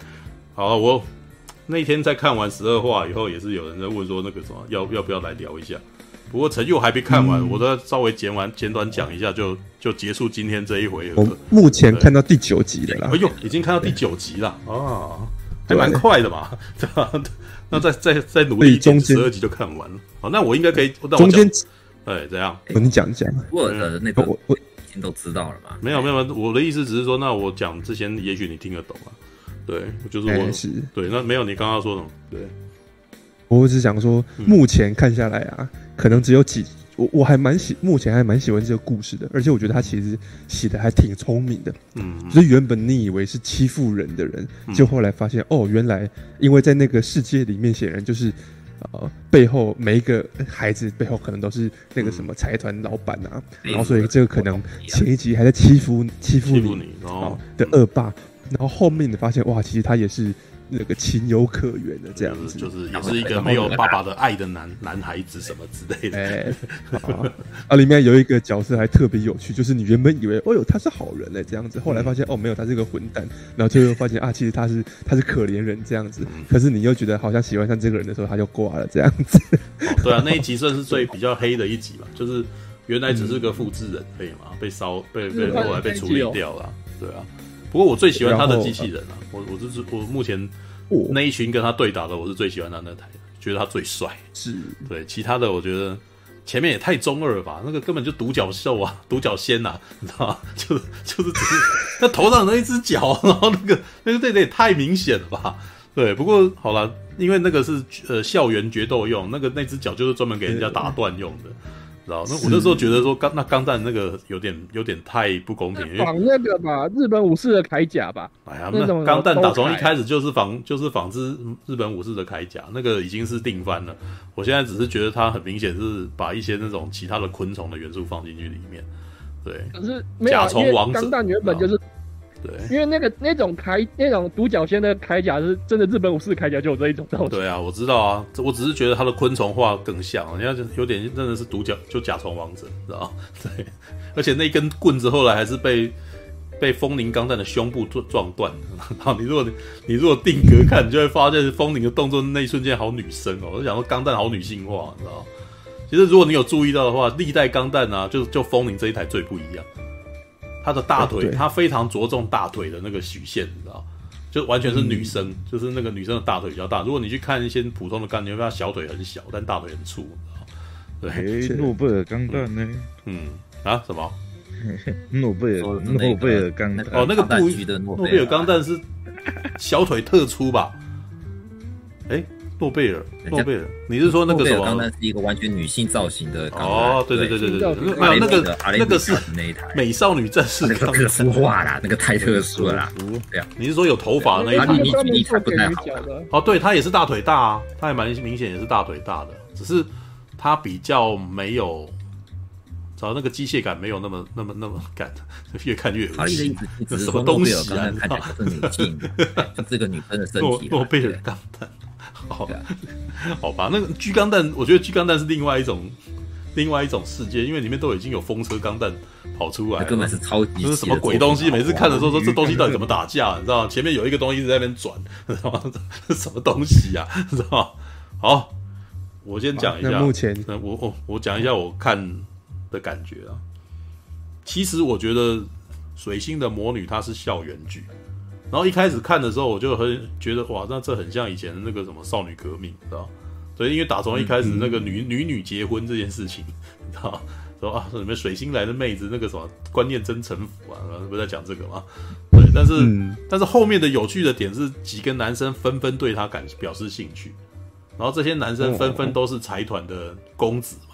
好，我那天在看完十二话以后，也是有人在问说那个什么，要要不要来聊一下？不过陈佑还没看完，嗯、我都要稍微剪完简短讲一下就，就就结束今天这一回合。我目前看到第九集了啦。哎呦，已经看到第九集了啊，还蛮快的嘛，对吧？那再再再努力，中间十二集就看完了。好，那我应该可以。中间，哎，怎样？你讲一讲。我的那个我我已经都知道了嘛。没有没有，我的意思只是说，那我讲之前，也许你听得懂啊。对，就是我是对。那没有你刚刚说什么？对。我只想说，目前看下来啊，可能只有几，我我还蛮喜，目前还蛮喜欢这个故事的，而且我觉得他其实写的还挺聪明的，嗯，所以原本你以为是欺负人的人，就后来发现哦，原来因为在那个世界里面，显然就是呃背后每一个孩子背后可能都是那个什么财团老板啊，然后所以这个可能前一集还在欺负欺负你，然后的恶霸，然后后面你发现哇，其实他也是。那个情有可原的这样子，就是也是一个没有爸爸的爱的男男孩子什么之类的。哎，啊，里面有一个角色还特别有趣，就是你原本以为哦哟他是好人嘞这样子，后来发现哦没有他是个混蛋，然后最后发现啊其实他是 他是可怜人这样子，可是你又觉得好像喜欢上这个人的时候他就挂了这样子。对啊，那一集算是最比较黑的一集吧，就是原来只是个复制人，可以吗？被烧被被后来被处理掉了，对啊。不过我最喜欢他的机器人啊，我我就是我目前那一群跟他对打的，我是最喜欢他那台，觉得他最帅。是对其他的，我觉得前面也太中二了吧，那个根本就独角兽啊，独角仙呐，你知道吗？就是就是只是他头上那一只脚，然后那个那个对对，太明显了吧？对，不过好了，因为那个是呃校园决斗用，那个那只脚就是专门给人家打断用的。知道那我那时候觉得说钢那钢弹那个有点有点太不公平，仿那个吧，日本武士的铠甲吧。哎呀，那钢弹打从一开始就是仿就是仿制日本武士的铠甲，那个已经是定番了。我现在只是觉得它很明显是把一些那种其他的昆虫的元素放进去里面。对，可是甲虫王子钢弹原本就是。对，因为那个那种铠那种独角仙的铠甲是真的，日本武士铠甲就有这一种造型。对啊，我知道啊，我只是觉得它的昆虫画更像，你看有点真的是独角就甲虫王者，知道 对，而且那根棍子后来还是被被风铃钢弹的胸部撞撞断。然后你如果你如果定格看，你就会发现风铃的动作那一瞬间好女生哦，我就想说钢弹好女性化，你知道？其实如果你有注意到的话，历代钢弹啊，就就风铃这一台最不一样。他的大腿，他非常着重大腿的那个曲线，你知道，就完全是女生，嗯、就是那个女生的大腿比较大。如果你去看一些普通的钢，你会发现小腿很小，但大腿很粗，对。诺贝尔钢弹呢？嗯啊，什么？诺贝尔诺贝尔钢弹哦，那个不，诺贝尔钢弹是小腿特粗吧？哎、欸。诺贝尔，诺贝尔，你是说那个什么？钢弹是一个完全女性造型的。哦，对对对对对对，没有那个那个是那一台美少女战士，那个特殊化啦，那个太特殊了啦。对啊，你是说有头发那一台？你举例才不太好。哦，对，他也是大腿大啊，他也蛮明显也是大腿大的，只是他比较没有，找那个机械感没有那么那么那么感，越看越恶心。什么东西啊？看起来是女性，就这个女生的身体。诺贝尔钢弹。好，好吧，那个巨钢弹，我觉得巨钢弹是另外一种，另外一种世界，因为里面都已经有风车钢弹跑出来，根本是超级，这是什么鬼东西？每次看的时候说这东西到底怎么打架？你知道吗？前面有一个东西一直在那边转，知道吗？这是什么东西呀？知道吗？好，我先讲一下，目前我我我讲一下我看的感觉啊。其实我觉得水星的魔女她是校园剧。然后一开始看的时候，我就很觉得哇，那这很像以前的那个什么少女革命，知道？所以因为打从一开始那个女、嗯、女女结婚这件事情，你知道？说啊，什么水星来的妹子，那个什么观念真城府啊，不是在讲这个吗？对，但是、嗯、但是后面的有趣的点是，几个男生纷纷对她感表示兴趣，然后这些男生纷纷都是财团的公子嘛，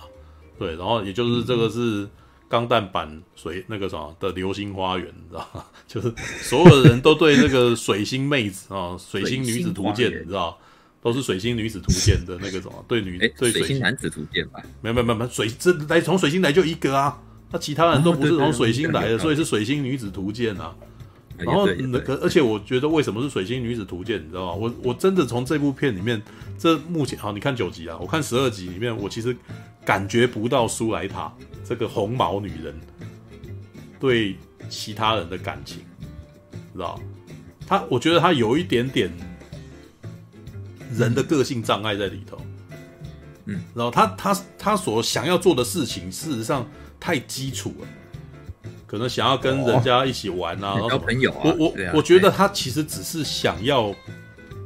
对，然后也就是这个是。嗯钢弹版水那个什么的流星花园，你知道吗？就是所有的人都对这个水星妹子啊，水星女子图鉴，你知道，都是水星女子图鉴的那个什么对女对水星男子图鉴吧？没有没有没有，水这来从水星来就一个啊，那其他人都不是从水星来的，所以是水星女子图鉴啊。然后那个，而且我觉得为什么是水星女子图鉴，你知道吗？我我真的从这部片里面，这目前好，你看九集啊，我看十二集里面，我其实感觉不到苏莱塔这个红毛女人对其他人的感情，知道？他，我觉得他有一点点人的个性障碍在里头，嗯，然后他他他所想要做的事情，事实上太基础了。可能想要跟人家一起玩啊，交朋友啊。我我我觉得他其实只是想要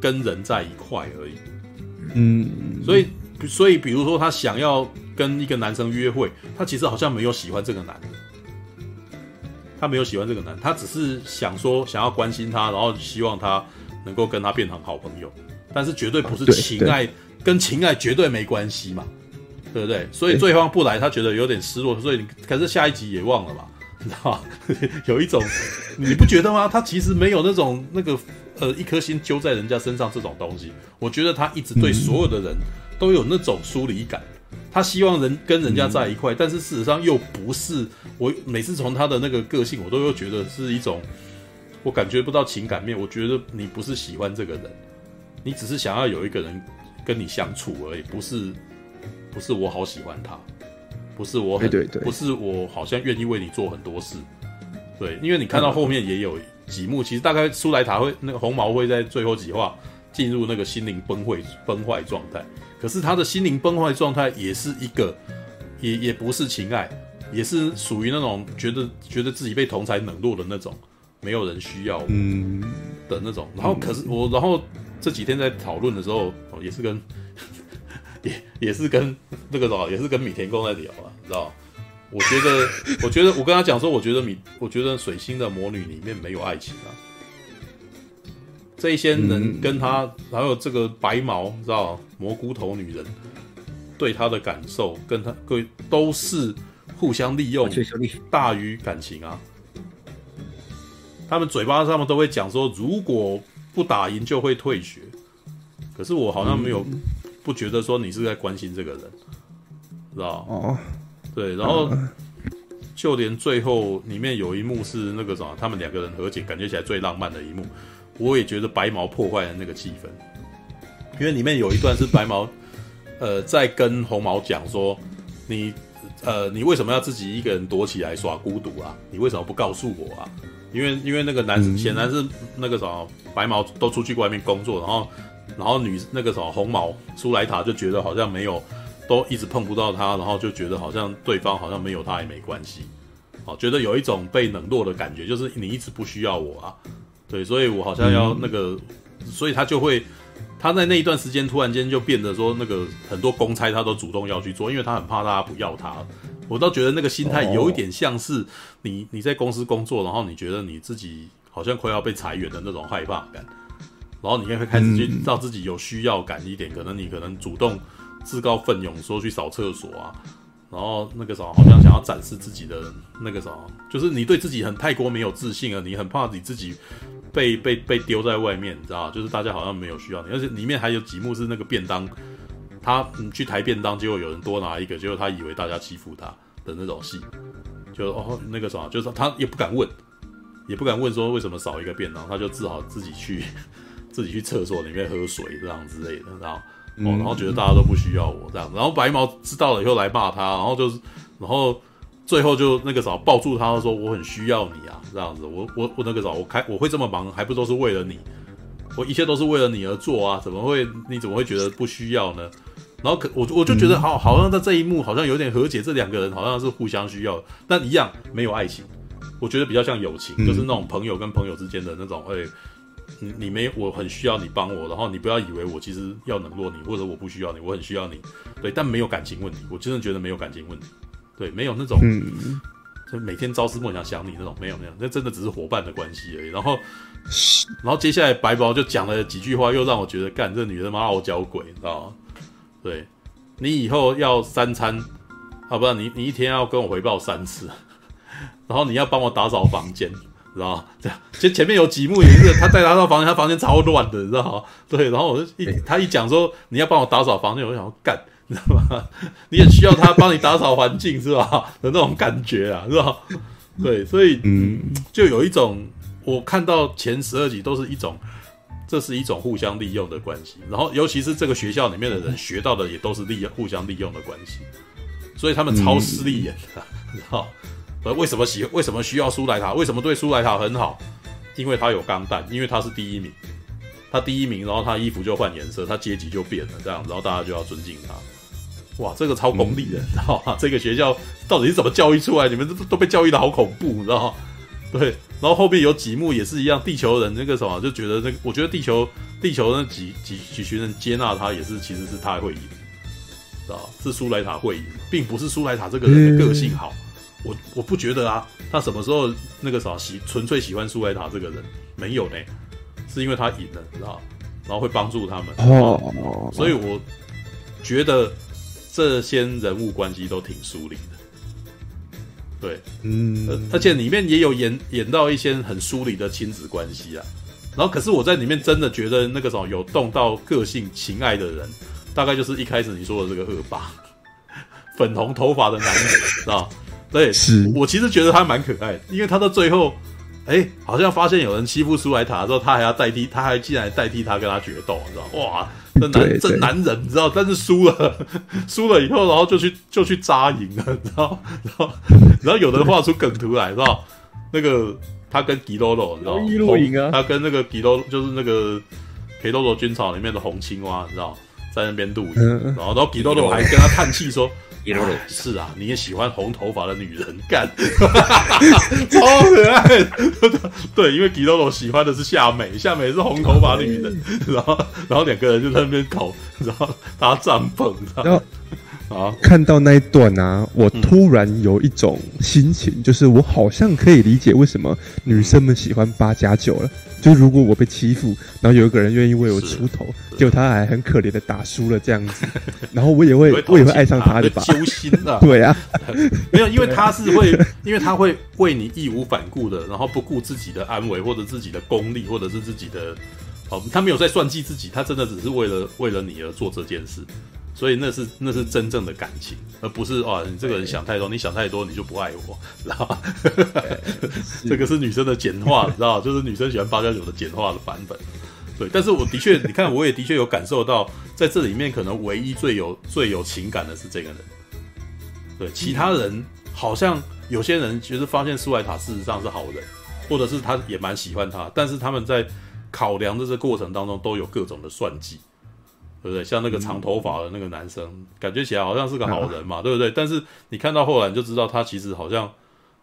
跟人在一块而已。嗯，所以所以比如说他想要跟一个男生约会，他其实好像没有喜欢这个男的，他没有喜欢这个男，他只是想说想要关心他，然后希望他能够跟他变成好朋友，但是绝对不是情爱，跟情爱绝对没关系嘛，对不对？所以对方不来，他觉得有点失落，所以你可是下一集也忘了吧。你知道 有一种，你不觉得吗？他其实没有那种那个呃一颗心揪在人家身上这种东西。我觉得他一直对所有的人都有那种疏离感，他希望人跟人家在一块，但是事实上又不是。我每次从他的那个个性，我都又觉得是一种，我感觉不到情感面。我觉得你不是喜欢这个人，你只是想要有一个人跟你相处而已，不是不是我好喜欢他，不是我很对对对，不是我好像愿意为你做很多事，对，因为你看到后面也有几幕，其实大概苏莱塔会那个红毛会在最后几话进入那个心灵崩溃崩坏状态，可是他的心灵崩坏状态也是一个，也也不是情爱，也是属于那种觉得觉得自己被同才冷落的那种，没有人需要嗯的那种，然后可是我然后。这几天在讨论的时候，哦，也是跟，也也是跟那个什么，也是跟米田共在聊啊，你知道？我觉得，我觉得我跟他讲说，我觉得米，我觉得水星的魔女里面没有爱情啊。这一些人跟他，还有这个白毛，知道蘑菇头女人对他的感受，跟他各位都是互相利用，大于感情啊。他们嘴巴上面都会讲说，如果。不打赢就会退学，可是我好像没有不觉得说你是在关心这个人，知道？哦，对，然后就连最后里面有一幕是那个什么，他们两个人和解，感觉起来最浪漫的一幕，我也觉得白毛破坏了那个气氛，因为里面有一段是白毛 呃在跟红毛讲说，你呃你为什么要自己一个人躲起来耍孤独啊？你为什么不告诉我啊？因为因为那个男显然是那个什么白毛都出去外面工作，然后然后女那个什么红毛苏莱塔就觉得好像没有都一直碰不到他，然后就觉得好像对方好像没有他也没关系，哦，觉得有一种被冷落的感觉，就是你一直不需要我啊，对，所以我好像要那个，所以他就会他在那一段时间突然间就变得说那个很多公差他都主动要去做，因为他很怕大家不要他。我倒觉得那个心态有一点像是你你在公司工作，然后你觉得你自己好像快要被裁员的那种害怕感，然后你也会开始去让自己有需要感一点，可能你可能主动自告奋勇说去扫厕所啊，然后那个时候好像想要展示自己的那个什么，就是你对自己很太过没有自信了，你很怕你自己被被被丢在外面，你知道就是大家好像没有需要你，而且里面还有几幕是那个便当。他嗯去抬便当，结果有人多拿一个，结果他以为大家欺负他的那种戏，就哦那个什么，就是他也不敢问，也不敢问说为什么少一个便当，他就只好自己去 自己去厕所里面喝水这样之类的，然后哦然后觉得大家都不需要我这样，然后白毛知道了以后来骂他，然后就是然后最后就那个啥抱住他说我很需要你啊这样子，我我我那个啥我开我会这么忙还不都是为了你，我一切都是为了你而做啊，怎么会你怎么会觉得不需要呢？然后可我我就觉得好，好像在这一幕好像有点和解，这两个人好像是互相需要，但一样没有爱情。我觉得比较像友情，就是那种朋友跟朋友之间的那种，哎，你你没我很需要你帮我，然后你不要以为我其实要冷落你，或者我不需要你，我很需要你，对，但没有感情问题，我真的觉得没有感情问题，对，没有那种，就每天朝思暮想想你那种，没有没有，那真的只是伙伴的关系而已。然后，然后接下来白毛就讲了几句话，又让我觉得干这女人妈傲娇鬼，你知道吗？对，你以后要三餐，啊不然？你你一天要跟我回报三次，然后你要帮我打扫房间，知道吗？这样，其实前面有几幕也是他带他到房间，他房间超乱的，你知道吗？对，然后我就一他一讲说你要帮我打扫房间，我就想要干，你知道吗？你也需要他帮你打扫环境是吧？的那种感觉啊，是吧？对，所以嗯，就有一种我看到前十二集都是一种。这是一种互相利用的关系，然后尤其是这个学校里面的人学到的也都是利用互相利用的关系，所以他们超势利眼的，你知道？呃，为什么喜为什么需要苏莱塔？为什么对苏莱塔很好？因为他有钢弹，因为他是第一名，他第一名，然后他衣服就换颜色，他阶级就变了，这样，然后大家就要尊敬他。哇，这个超功利的，你知道吗？这个学校到底是怎么教育出来？你们都都被教育的好恐怖，你知道吗？对，然后后面有几幕也是一样，地球人那个什么就觉得那个，我觉得地球地球那几几几群人接纳他也是，其实是他会赢，知道是苏莱塔会赢，并不是苏莱塔这个人的个性好，我我不觉得啊，他什么时候那个啥喜纯粹喜欢苏莱塔这个人没有呢？是因为他赢了，知道然后会帮助他们。哦，所以我觉得这些人物关系都挺疏离的。对，嗯，而且里面也有演演到一些很疏离的亲子关系啊，然后可是我在里面真的觉得那个什么有动到个性情爱的人，大概就是一开始你说的这个恶霸，粉红头发的男人，知道？对，是。我其实觉得他蛮可爱的，因为他到最后哎、欸，好像发现有人欺负苏莱塔之后，他还要代替，他还竟然代替他跟他决斗，你知道？哇，这男这男人，你知道？但是输了，输了以后，然后就去就去扎营了，你知道？然后然后有人画出梗图来，知道？那个他跟吉多罗，你知道？红啊，他跟那个吉多就是那个皮多罗军草里面的红青蛙，你知道？在那边露营，然后然后吉多罗还跟他叹气说。是啊，你也喜欢红头发的女人 干，超可爱。对，因为吉多罗喜欢的是夏美，夏美是红头发女人，然后然后两个人就在那边搞，然后搭帐篷，然后啊，看到那一段啊，我突然有一种心情，嗯、就是我好像可以理解为什么女生们喜欢八加九了。就如果我被欺负，然后有一个人愿意为我出头，结果他还很可怜的打输了这样子，然后我也会，我也会爱上他的吧？揪心啊！对啊，没有，因为他是会，因为他会为你义无反顾的，然后不顾自己的安危或者自己的功利或者是自己的，哦，他没有在算计自己，他真的只是为了为了你而做这件事。所以那是那是真正的感情，而不是哦，你这个人想太多，你想太多你就不爱我，知道吗？这个是女生的简化，你 知道，就是女生喜欢八加九的简化的版本。对，但是我的确，你看，我也的确有感受到，在这里面可能唯一最有最有情感的是这个人。对，其他人好像有些人其实发现苏莱塔事实上是好人，或者是他也蛮喜欢他，但是他们在考量的这个过程当中都有各种的算计。对不对？像那个长头发的那个男生，嗯、感觉起来好像是个好人嘛，啊、对不对？但是你看到后来，你就知道他其实好像，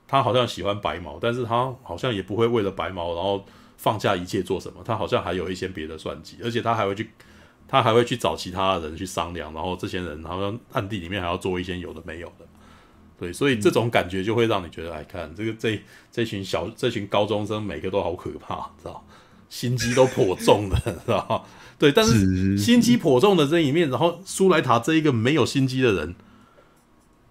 他好像喜欢白毛，但是他好像也不会为了白毛然后放下一切做什么。他好像还有一些别的算计，而且他还会去，他还会去找其他的人去商量，然后这些人好像暗地里面还要做一些有的没有的。对，所以这种感觉就会让你觉得，来看这个这这群小这群高中生，每个都好可怕，知道？心机都颇重的，知道？对，但是心机颇重的这一面，然后苏莱塔这一个没有心机的人，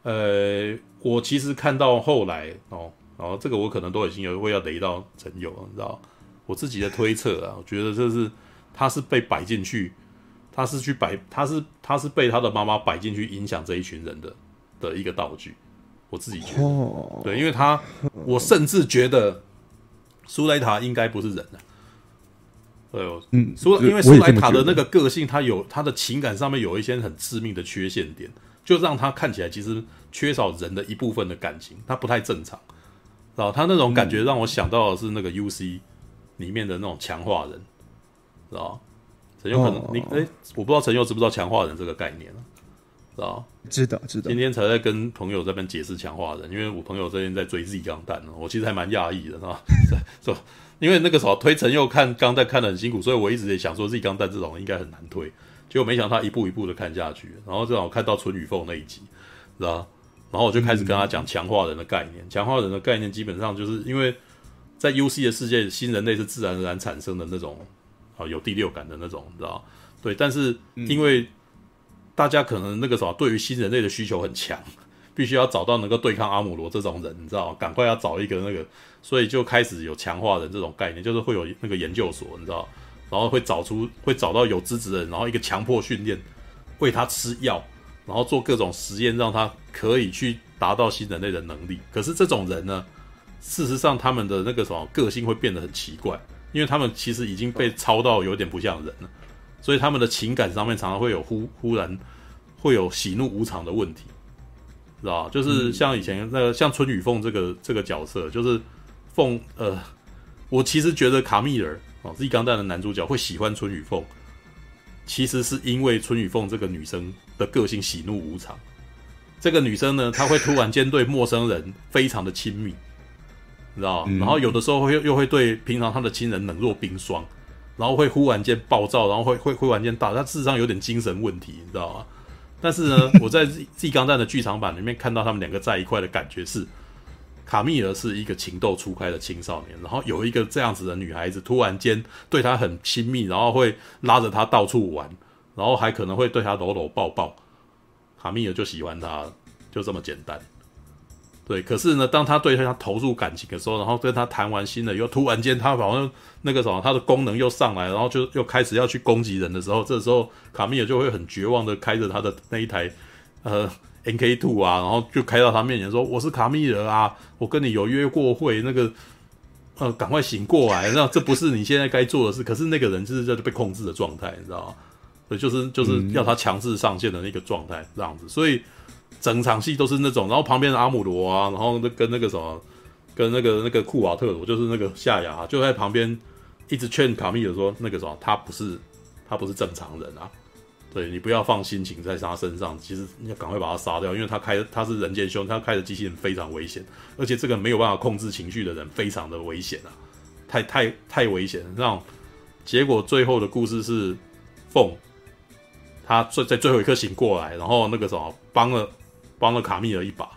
呃，我其实看到后来哦，然后这个我可能都已经有会要雷到陈友，你知道？我自己的推测啊，我觉得这是他是被摆进去，他是去摆，他是他是被他的妈妈摆进去影响这一群人的的一个道具，我自己觉得，对，因为他，我甚至觉得苏莱塔应该不是人啊。对，嗯，苏，因为苏莱塔的那个个性，他有他的情感上面有一些很致命的缺陷点，就让他看起来其实缺少人的一部分的感情，他不太正常，然后他那种感觉让我想到的是那个 UC 里面的那种强化人，知道陈佑可能你哎，我不知道陈佑知不知道强化人这个概念，知道知道知道。今天才在跟朋友这边解释强化人，因为我朋友这边在追 Z 钢弹，我其实还蛮讶异的，是吧？因为那个时候推陈又看钢弹看得很辛苦，所以我一直也想说自己钢弹这种应该很难推，结果没想到他一步一步的看下去，然后正好看到春雨凤那一集，知道？然后我就开始跟他讲强化人的概念。强化人的概念基本上就是因为在 UC 的世界，新人类是自然而然产生的那种啊有第六感的那种，你知道？对，但是因为大家可能那个时候对于新人类的需求很强。必须要找到能够对抗阿姆罗这种人，你知道？赶快要找一个那个，所以就开始有强化人这种概念，就是会有那个研究所，你知道？然后会找出，会找到有资质的人，然后一个强迫训练，喂他吃药，然后做各种实验，让他可以去达到新人类的能力。可是这种人呢，事实上他们的那个什么个性会变得很奇怪，因为他们其实已经被操到有点不像人了，所以他们的情感上面常常会有忽忽然会有喜怒无常的问题。知道就是像以前那个像春雨凤这个这个角色，就是凤呃，我其实觉得卡米尔哦，是《钢弹》的男主角会喜欢春雨凤，其实是因为春雨凤这个女生的个性喜怒无常。这个女生呢，她会突然间对陌生人非常的亲密，你知道然后有的时候会又会对平常她的亲人冷若冰霜，然后会忽然间暴躁，然后会会忽然间大，她事实上有点精神问题，你知道吗？但是呢，我在《Z 钢弹》的剧场版里面看到他们两个在一块的感觉是，卡密尔是一个情窦初开的青少年，然后有一个这样子的女孩子突然间对他很亲密，然后会拉着他到处玩，然后还可能会对他搂搂抱抱，卡密尔就喜欢他，就这么简单。对，可是呢，当他对他投入感情的时候，然后跟他谈完心了，又突然间他好像那个什么，他的功能又上来，然后就又开始要去攻击人的时候，这时候卡米尔就会很绝望的开着他的那一台呃 NK Two 啊，然后就开到他面前说：“我是卡米尔啊，我跟你有约过会，那个呃，赶快醒过来，那这不是你现在该做的事。可是那个人就是在被控制的状态，你知道吗？所以，就是就是要他强制上线的那个状态，这样子。所以整场戏都是那种，然后旁边的阿姆罗啊，然后跟那个什么，跟那个那个库瓦特罗，就是那个夏亚，就在旁边一直劝卡密尔说，那个什么，他不是他不是正常人啊。对，你不要放心情在他身上，其实你要赶快把他杀掉，因为他开他是人间凶，他开的机器人非常危险，而且这个没有办法控制情绪的人非常的危险啊，太太太危险了。这样结果最后的故事是凤，他最在最后一刻醒过来，然后那个什么帮了帮了卡米尔一把，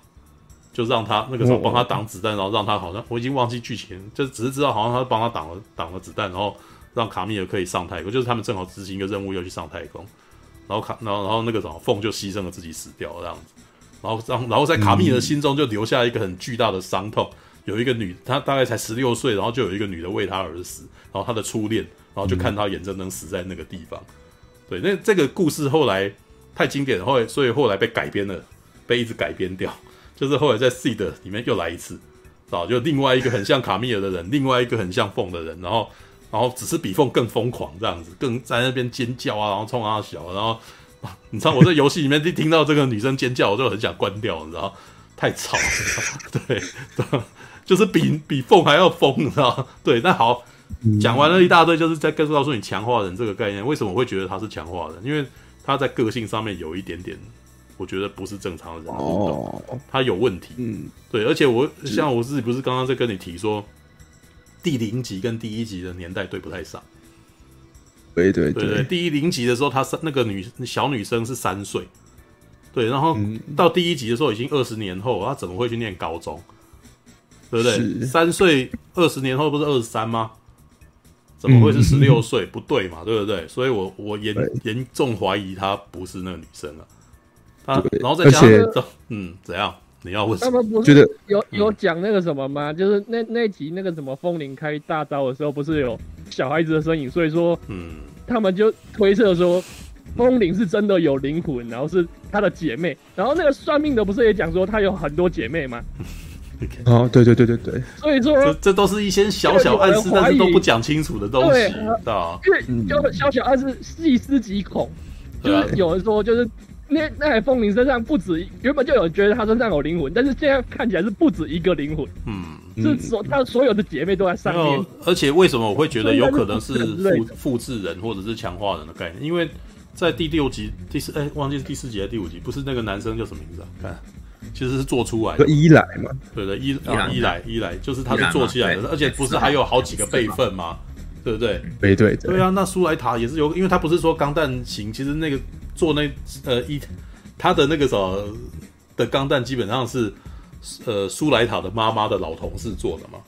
就让他那个时候帮他挡子弹，然后让他好像我已经忘记剧情，就只是知道好像他帮他挡了挡了子弹，然后让卡米尔可以上太空，就是他们正好执行一个任务要去上太空。然后卡，然后然后那个什么凤就牺牲了自己死掉这样子，然后然后然后在卡米尔的心中就留下一个很巨大的伤痛。有一个女，她大概才十六岁，然后就有一个女的为他而死，然后他的初恋，然后就看他眼睁睁死在那个地方。对，那这个故事后来太经典，后来所以后来被改编了，被一直改编掉，就是后来在 Seed 里面又来一次，啊，就另外一个很像卡米尔的人，另外一个很像凤的人，然后。然后只是比凤更疯狂这样子，更 在那边尖叫啊，然后冲啊小，然后 你知道我在游戏里面一听到这个女生尖叫，我就很想关掉，你知道太吵了，对，就是比比凤还要疯，你知道对，那好，讲完了一大堆，就是在告诉告诉你强化人这个概念，为什么会觉得他是强化人？因为他在个性上面有一点点，我觉得不是正常的人，哦，他有问题，嗯，对，而且我像我自己不是刚刚在跟你提说。第零集跟第一集的年代对不太上，对对对对，第一零集的时候，她是那个女小女生是三岁，对，然后到第一集的时候已经二十年后，她怎么会去念高中？对不对？三岁二十年后不是二十三吗？怎么会是十六岁？不对嘛，对不对？所以我我严严重怀疑她不是那个女生了。她然后再加上嗯，怎样？你要问？他们不是有有讲那个什么吗？就是那那集那个什么风铃开大招的时候，不是有小孩子的身影？所以说，嗯，他们就推测说，风铃是真的有灵魂，然后是他的姐妹。然后那个算命的不是也讲说他有很多姐妹吗？哦，对对对对对。所以说，这这都是一些小小暗示，但是都不讲清楚的东西，知道因为就小小暗示细思极恐，就是有人说就是。那那台风铃身上不止原本就有人觉得他身上有灵魂，但是现在看起来是不止一个灵魂。嗯，是所他所有的姐妹都在上面。而且为什么我会觉得有可能是复复制人或者是强化人的概念？因为在第六集第四哎、欸，忘记是第四集还是第五集，不是那个男生叫什么名字啊？看，其实是做出来的伊莱嘛？对的，伊啊伊莱伊莱就是他是做起来的，而且不是还有好几个备份吗？对不对？对对对啊，那苏莱塔也是有，因为他不是说钢弹型，其实那个。做那呃一，他的那个什么的钢弹基本上是呃苏莱塔的妈妈的老同事做的嘛，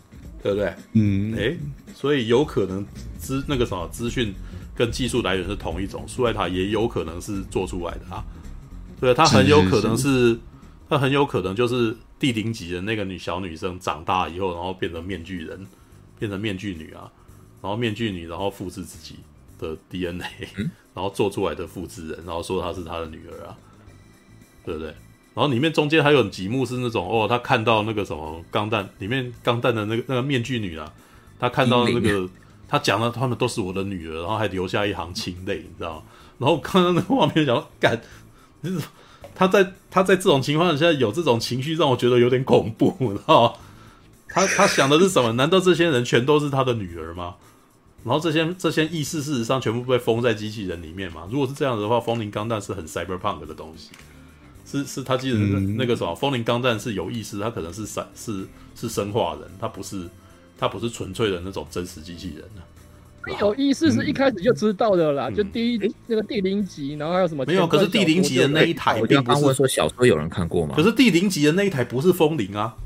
对不对？嗯，哎，所以有可能资那个什么资讯跟技术来源是同一种，苏莱塔也有可能是做出来的啊。对，他很有可能是，是他很有可能就是第零级的那个女小女生长大以后，然后变成面具人，变成面具女啊，然后面具女然后复制自己的 DNA。嗯然后做出来的复制人，然后说她是他的女儿啊，对不对？然后里面中间还有几幕是那种哦，他看到那个什么钢弹里面钢弹的那个那个面具女啊，他看到那个他讲了他们都是我的女儿，然后还留下一行清泪，你知道吗？然后看到那个画面讲干，就是他在他在这种情况下有这种情绪，让我觉得有点恐怖，你知道吗？他他想的是什么？难道这些人全都是他的女儿吗？然后这些这些意识事实上全部被封在机器人里面嘛？如果是这样子的话，风铃钢弹是很 cyberpunk 的东西，是是，他记得那个什么，风铃钢弹是有意识，它可能是是是是生化人，它不是它不是纯粹的那种真实机器人呢。有意识是一开始就知道的啦，嗯、就第一那个第零集，然后还有什么？没有，可是第零集的那一台，我刚刚问说小说有人看过吗？可是第零集的那一台不是风铃啊。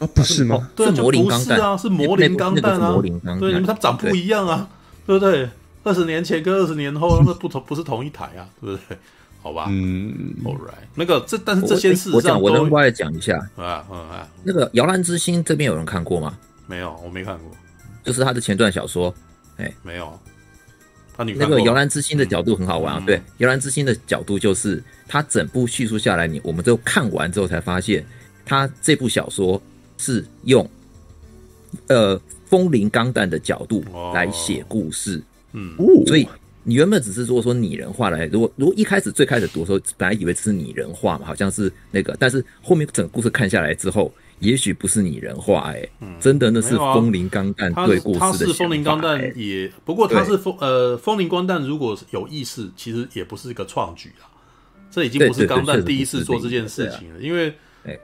啊，不是吗？对，就不是啊，是魔灵钢弹啊。对，你们它长不一样啊，对不对？二十年前跟二十年后 那不同，不是同一台啊，对不对？好吧，嗯，All right，那个这但是这些事实上，我能过来讲一下啊啊那个《摇篮之星》这边有人看过吗？没有，我没看过。就是他的前段小说，哎，没有。他那个《摇篮之星》的角度很好玩啊，对，《摇篮之星》的角度就是它整部叙述下来，你我们都看完之后才发现，它这部小说。是用呃风铃钢弹的角度来写故事，哦、嗯，所以你原本只是说说拟人化来，如果如果一开始最开始读的时候，本来以为是拟人化嘛，好像是那个，但是后面整个故事看下来之后。也许不是拟人化哎、欸，嗯、真的那是风铃钢弹对故事的、欸、他是风铃钢弹也，不过他是风呃风铃钢弹如果有意识，其实也不是一个创举啊。这已经不是钢弹第一次做这件事情了，因为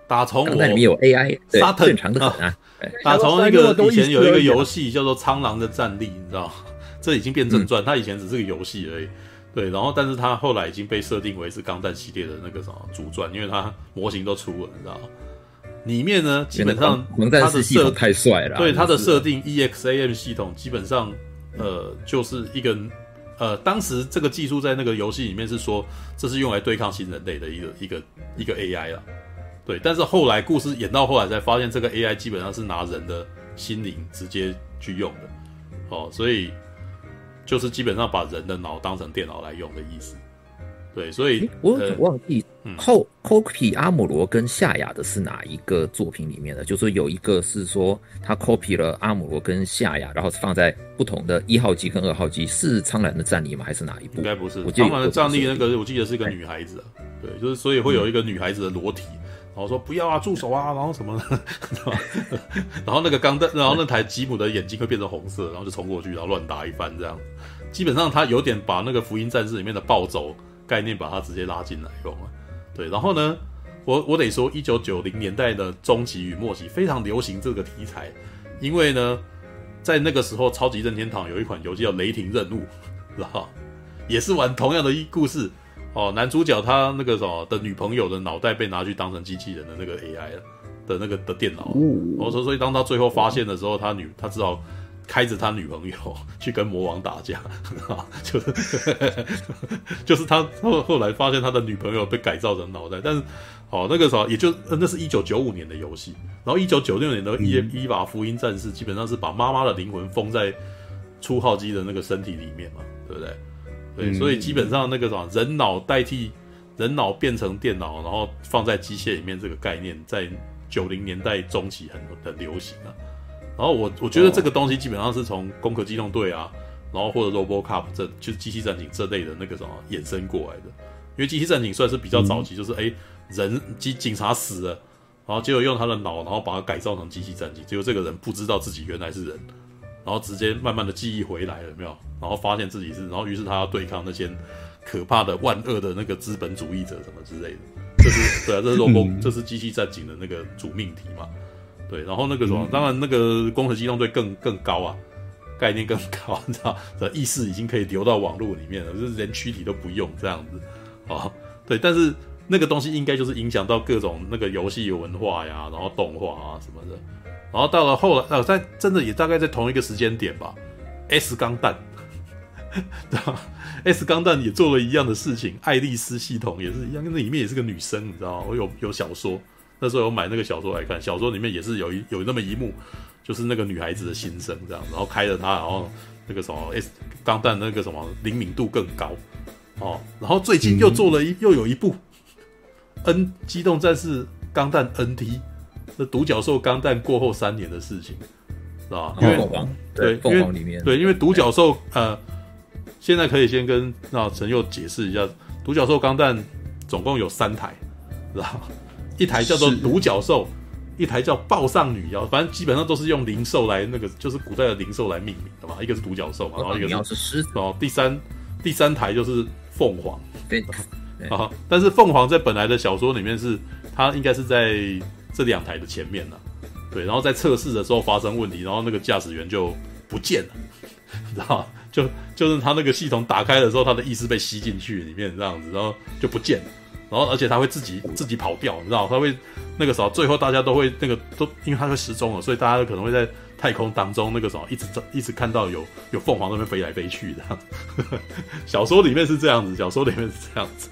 打从我里面有 AI，沙特正常的很啊。打从那个以前有一个游戏叫做《苍狼的战力》，你知道，这已经变正传。它、嗯、以前只是个游戏而已，对。然后，但是它后来已经被设定为是钢弹系列的那个什么主传，因为它模型都出了，你知道。里面呢，基本上它的设太帅了，对它的设定 EXAM 系统基本上，呃，就是一个呃，当时这个技术在那个游戏里面是说这是用来对抗新人类的一个一个一个 AI 了，对。但是后来故事演到后来才发现，这个 AI 基本上是拿人的心灵直接去用的，哦，所以就是基本上把人的脑当成电脑来用的意思。对，所以我忘记后 copy 阿姆罗跟夏亚的是哪一个作品里面的？就是有一个是说他 copy 了阿姆罗跟夏亚，然后放在不同的一号机跟二号机，是苍兰的战力吗？还是哪一部？应该不是。苍兰的战力那个，我记得是一个女孩子。对，就是所以会有一个女孩子的裸体，然后说不要啊，住手啊，然后什么的，然后那个钢弹，然后那台吉姆的眼睛会变成红色，然后就冲过去，然后乱打一番这样。基本上他有点把那个福音战士里面的暴走。概念把它直接拉进来用了，对，然后呢，我我得说，一九九零年代的中期与末期非常流行这个题材，因为呢，在那个时候，超级任天堂有一款游戏叫《雷霆任务》，知道也是玩同样的一故事哦。男主角他那个什么的女朋友的脑袋被拿去当成机器人的那个 AI 的那个的电脑，我说，所以当他最后发现的时候，他女他知道。开着他女朋友 去跟魔王打架，就是 就是他后后来发现他的女朋友被改造成脑袋，但是哦那个时候也就那是一九九五年的游戏，然后一九九六年的伊伊娃福音战士基本上是把妈妈的灵魂封在初号机的那个身体里面嘛，对不对？对，所以基本上那个什么人脑代替人脑变成电脑，然后放在机械里面这个概念，在九零年代中期很很流行啊。然后我我觉得这个东西基本上是从《攻壳机动队》啊，然后或者 RoboCop 这就是机器战警这类的那个什么衍生过来的，因为机器战警算是比较早期，就是哎人机警察死了，然后结果用他的脑，然后把它改造成机器战警，结果这个人不知道自己原来是人，然后直接慢慢的记忆回来了，有没有？然后发现自己是，然后于是他要对抗那些可怕的万恶的那个资本主义者什么之类的，这是对啊，这是 Robo，这是机器战警的那个主命题嘛。对，然后那个什么，嗯、当然那个攻壳机动队更更高啊，概念更高，你知道，的意识已经可以流到网络里面了，就是连躯体都不用这样子，啊，对，但是那个东西应该就是影响到各种那个游戏文化呀，然后动画啊什么的，然后到了后来，呃，在真的也大概在同一个时间点吧，S 钢弹，对吧？S 钢弹也做了一样的事情，爱丽丝系统也是一样，那里面也是个女生，你知道吗？我有有小说。那时候有买那个小说来看，小说里面也是有一有那么一幕，就是那个女孩子的心声这样，然后开着它，然后那个什么 S 钢弹那个什么灵敏度更高哦，然后最近又做了一、嗯、又有一部 N 机动战士钢弹 NT，那独角兽钢弹过后三年的事情，是吧？因为对，凤凰里面对，因为独角兽呃，现在可以先跟那陈佑解释一下，独角兽钢弹总共有三台，知道？一台叫做独角兽，一台叫暴上女妖，反正基本上都是用灵兽来那个，就是古代的灵兽来命名的嘛。一个是独角兽嘛，然后一个是狮子，哦，第三第三台就是凤凰。对啊，但是凤凰在本来的小说里面是，它应该是在这两台的前面呢。对，然后在测试的时候发生问题，然后那个驾驶员就不见了，你知道吗？就就是他那个系统打开的时候，他的意识被吸进去里面这样子，然后就不见了。然后，而且他会自己自己跑掉，你知道？他会那个时候，最后大家都会那个都，因为他会失踪了，所以大家可能会在太空当中那个时候一直一直看到有有凤凰那边飞来飞去的。小说里面是这样子，小说里面是这样子。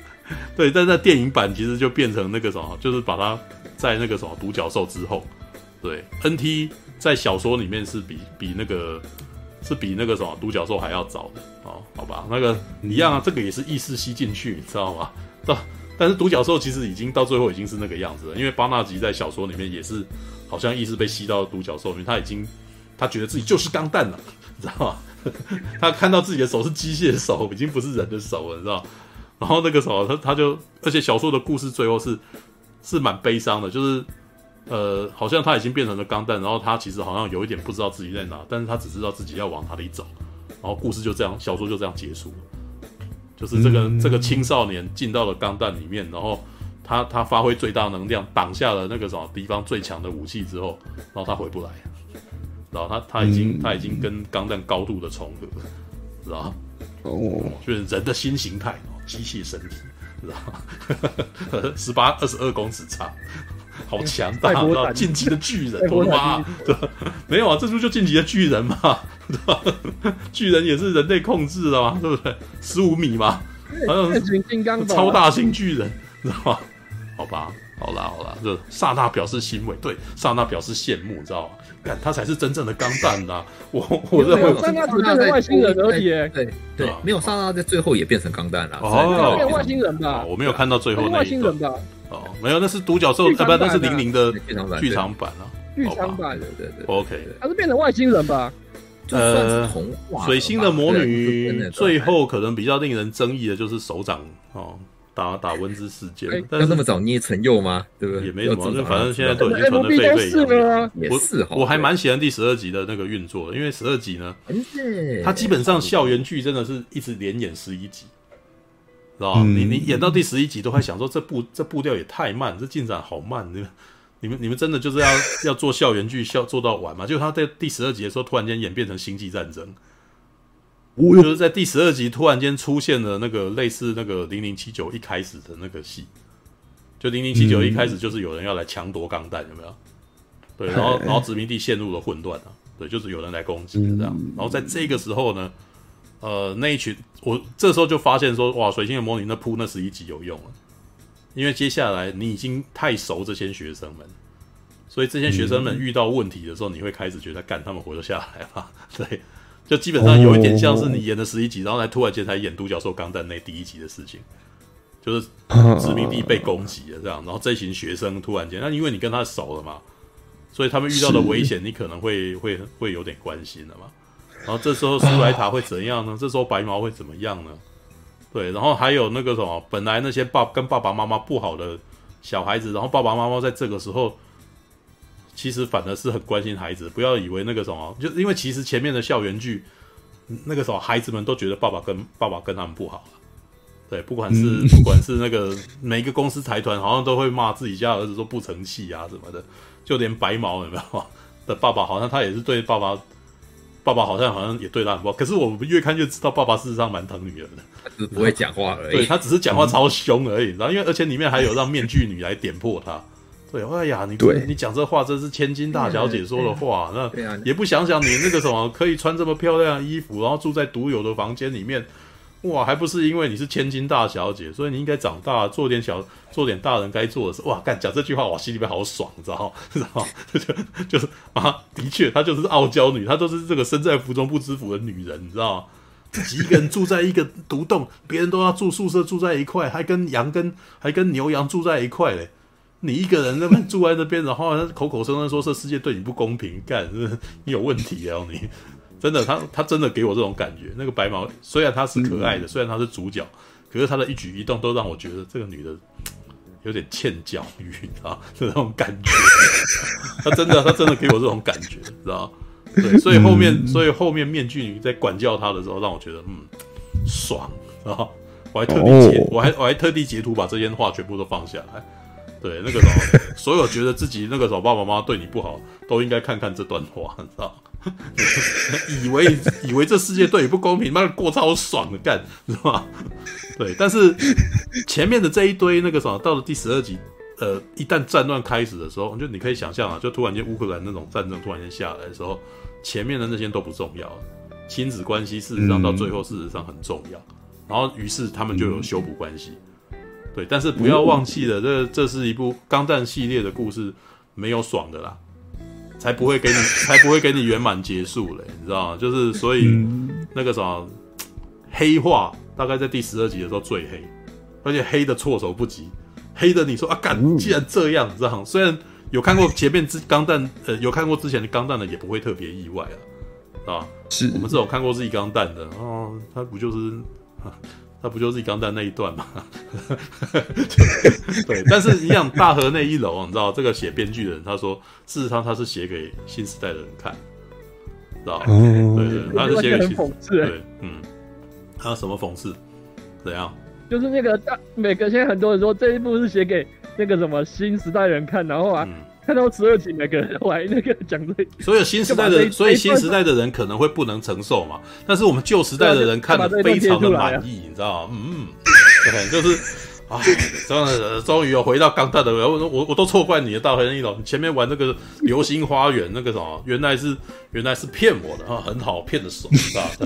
对，但在电影版其实就变成那个什么，就是把它在那个什么独角兽之后，对，NT 在小说里面是比比那个是比那个什么独角兽还要早的哦，好吧？那个一样啊，这个也是意识吸进去，你知道吗？但但是独角兽其实已经到最后已经是那个样子了，因为巴纳吉在小说里面也是好像意识被吸到独角兽里面，他已经他觉得自己就是钢弹了，你知道吗？他看到自己的手是机械手，已经不是人的手了，你知道？然后那个时候，他他就，而且小说的故事最后是是蛮悲伤的，就是呃，好像他已经变成了钢弹，然后他其实好像有一点不知道自己在哪，但是他只知道自己要往哪里走，然后故事就这样，小说就这样结束了，就是这个、嗯、这个青少年进到了钢弹里面，然后他他发挥最大能量，挡下了那个什么敌方最强的武器之后，然后他回不来。然后他他已经、嗯、他已经跟钢弹高度的重合，知道吗？哦，就是人的新形态哦，机械身体，知道吗？十八二十二公尺长，好强大，知道进击的巨人，哇，对，没有啊，这不就进击的巨人嘛，对吧？巨人也是人类控制的嘛，对不对？十五米嘛，好像是金刚超大型巨人，知道吗？好吧，好啦好啦，就刹那表示欣慰，对，刹那表示羡慕，知道吗？他才是真正的钢弹呐！我我认为刹那只变成外星人而已。对对，没有刹那在最后也变成钢弹了。哦，变外星人吧？我没有看到最后那一段。外星人吧？哦，没有，那是独角兽，啊，不，那是零零的剧场版啊。剧场版，对对对。OK，他是变成外星人吧？呃。水星的魔女最后可能比较令人争议的就是手掌哦。打打温之世界，要那么早捏成釉吗？对不对？也没什么，就反正现在都已经传的沸沸扬扬。也是，我还蛮喜欢第十二集的那个运作的，因为十二集呢，它基本上校园剧真的是一直连演十一集，知道吧？你你演到第十一集都还想说这步这步调也太慢，这进展好慢，你们你们你们真的就是要 要做校园剧，校做到完嘛？就他在第十二集的时候突然间演变成星际战争。就是在第十二集突然间出现了那个类似那个零零七九一开始的那个戏，就零零七九一开始就是有人要来强夺钢弹，有没有？对，然后然后殖民地陷入了混乱啊，对，就是有人来攻击这样。然后在这个时候呢，呃，那一群我这时候就发现说，哇，水星的魔女那铺那十一集有用了，因为接下来你已经太熟这些学生们，所以这些学生们遇到问题的时候，你会开始觉得干他们活得下来嘛？对。就基本上有一点像是你演的十一集，然后来突然间才演独角兽钢弹那第一集的事情，就是 殖民地被攻击了这样，然后这群学生突然间，那因为你跟他熟了嘛，所以他们遇到的危险你可能会会会有点关心的嘛。然后这时候苏莱塔会怎样呢？这时候白毛会怎么样呢？对，然后还有那个什么，本来那些爸跟爸爸妈妈不好的小孩子，然后爸爸妈妈在这个时候。其实反而是很关心孩子，不要以为那个什么，就因为其实前面的校园剧，那个时候孩子们都觉得爸爸跟爸爸跟他们不好，对，不管是、嗯、不管是那个每一个公司财团，好像都会骂自己家儿子说不成器啊什么的，就连白毛有没有 的爸爸，好像他也是对爸爸，爸爸好像好像也对他很不好。可是我们越看越知道，爸爸事实上蛮疼女儿的，他只是不会讲话而已，对他只是讲话超凶而已。然后因为而且里面还有让面具女来点破他。对，哎呀，你你讲这话真是千金大小姐说的话，那也不想想你那个什么可以穿这么漂亮的衣服，然后住在独有的房间里面，哇，还不是因为你是千金大小姐，所以你应该长大做点小做点大人该做的事。哇，干讲这句话，我心里面好爽，知道吗？知道吗？就就是啊，的确，她就是傲娇女，她都是这个身在福中不知福的女人，你知道吗？自己一个人住在一个独栋，别人都要住宿舍住在一块，还跟羊跟还跟牛羊住在一块嘞。你一个人那边住在那边，然后口口声声说这世界对你不公平，干，你有问题啊！你真的，他他真的给我这种感觉。那个白毛虽然他是可爱的，虽然他是主角，可是他的一举一动都让我觉得这个女的有点欠教育啊，那种感觉。他真的，他真的给我这种感觉，知道？对，所以后面，所以后面面具女在管教他的时候，让我觉得嗯爽啊！我还特地截，我还我还特地截图把这些话全部都放下来。对，那个时候，所有觉得自己那个时候爸爸妈妈对你不好，都应该看看这段话，你知道吗？以为以为这世界对你不公平，妈的过超爽的干，知道吗？对，但是前面的这一堆那个什么，到了第十二集，呃，一旦战乱开始的时候，就你可以想象啊，就突然间乌克兰那种战争突然间下来的时候，前面的那些都不重要，亲子关系事实上到最后事实上很重要，然后于是他们就有修补关系。对，但是不要忘记了，这这是一部钢弹系列的故事，没有爽的啦，才不会给你，才不会给你圆满结束嘞，你知道吗？就是所以那个什么黑化，大概在第十二集的时候最黑，而且黑的措手不及，黑的你说啊，干，既然这样，你知道吗？虽然有看过前面之钢弹，呃，有看过之前的钢弹的，也不会特别意外啊，啊，是我们这种看过自己钢弹的，哦，他不就是，他不就是自己钢弹那一段嘛？对，但是一样大河那一楼，你知道这个写编剧的人，他说事实上他是写给新时代的人看，知道？哦、对，对对，他是写给新讽刺，对，嗯，他有什么讽刺？怎样？就是那个大每个现在很多人说这一部是写给那个什么新时代人看，然后啊，嗯、看到十二集那个我还那个讲这，所有新时代的，所以新时代的人可能会不能承受嘛，但是我们旧时代的人看的非常的满意，你知道吗？嗯，对，就是。啊，真的，终于有回到钢弹的。我我我都错怪你了，大黑人一楼，你前面玩那个流星花园那个什么，原来是原来是骗我的啊，很好骗的手，是吧？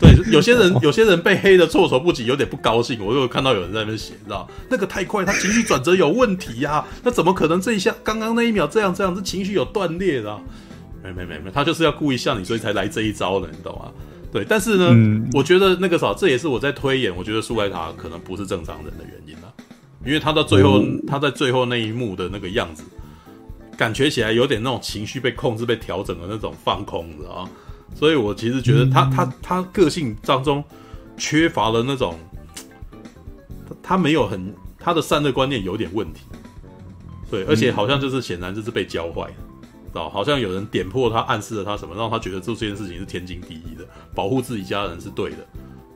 对，有些人有些人被黑的措手不及，有点不高兴。我又看到有人在那边写，你知道那个太快，他情绪转折有问题呀、啊，那怎么可能这一下刚刚那一秒这样这样，这情绪有断裂的、没没没没，他就是要故意吓你，所以才来这一招的，你懂吗？对，但是呢，嗯、我觉得那个啥，这也是我在推演，我觉得苏莱塔可能不是正常人的原因啦，因为他到最后，嗯、他在最后那一幕的那个样子，感觉起来有点那种情绪被控制、被调整的那种放空，知道吗？所以我其实觉得他、嗯、他他个性当中缺乏了那种，他没有很他的善恶观念有点问题，对，而且好像就是显然就是被教坏。哦，好像有人点破他，暗示了他什么，让他觉得做这件事情是天经地义的，保护自己家人是对的，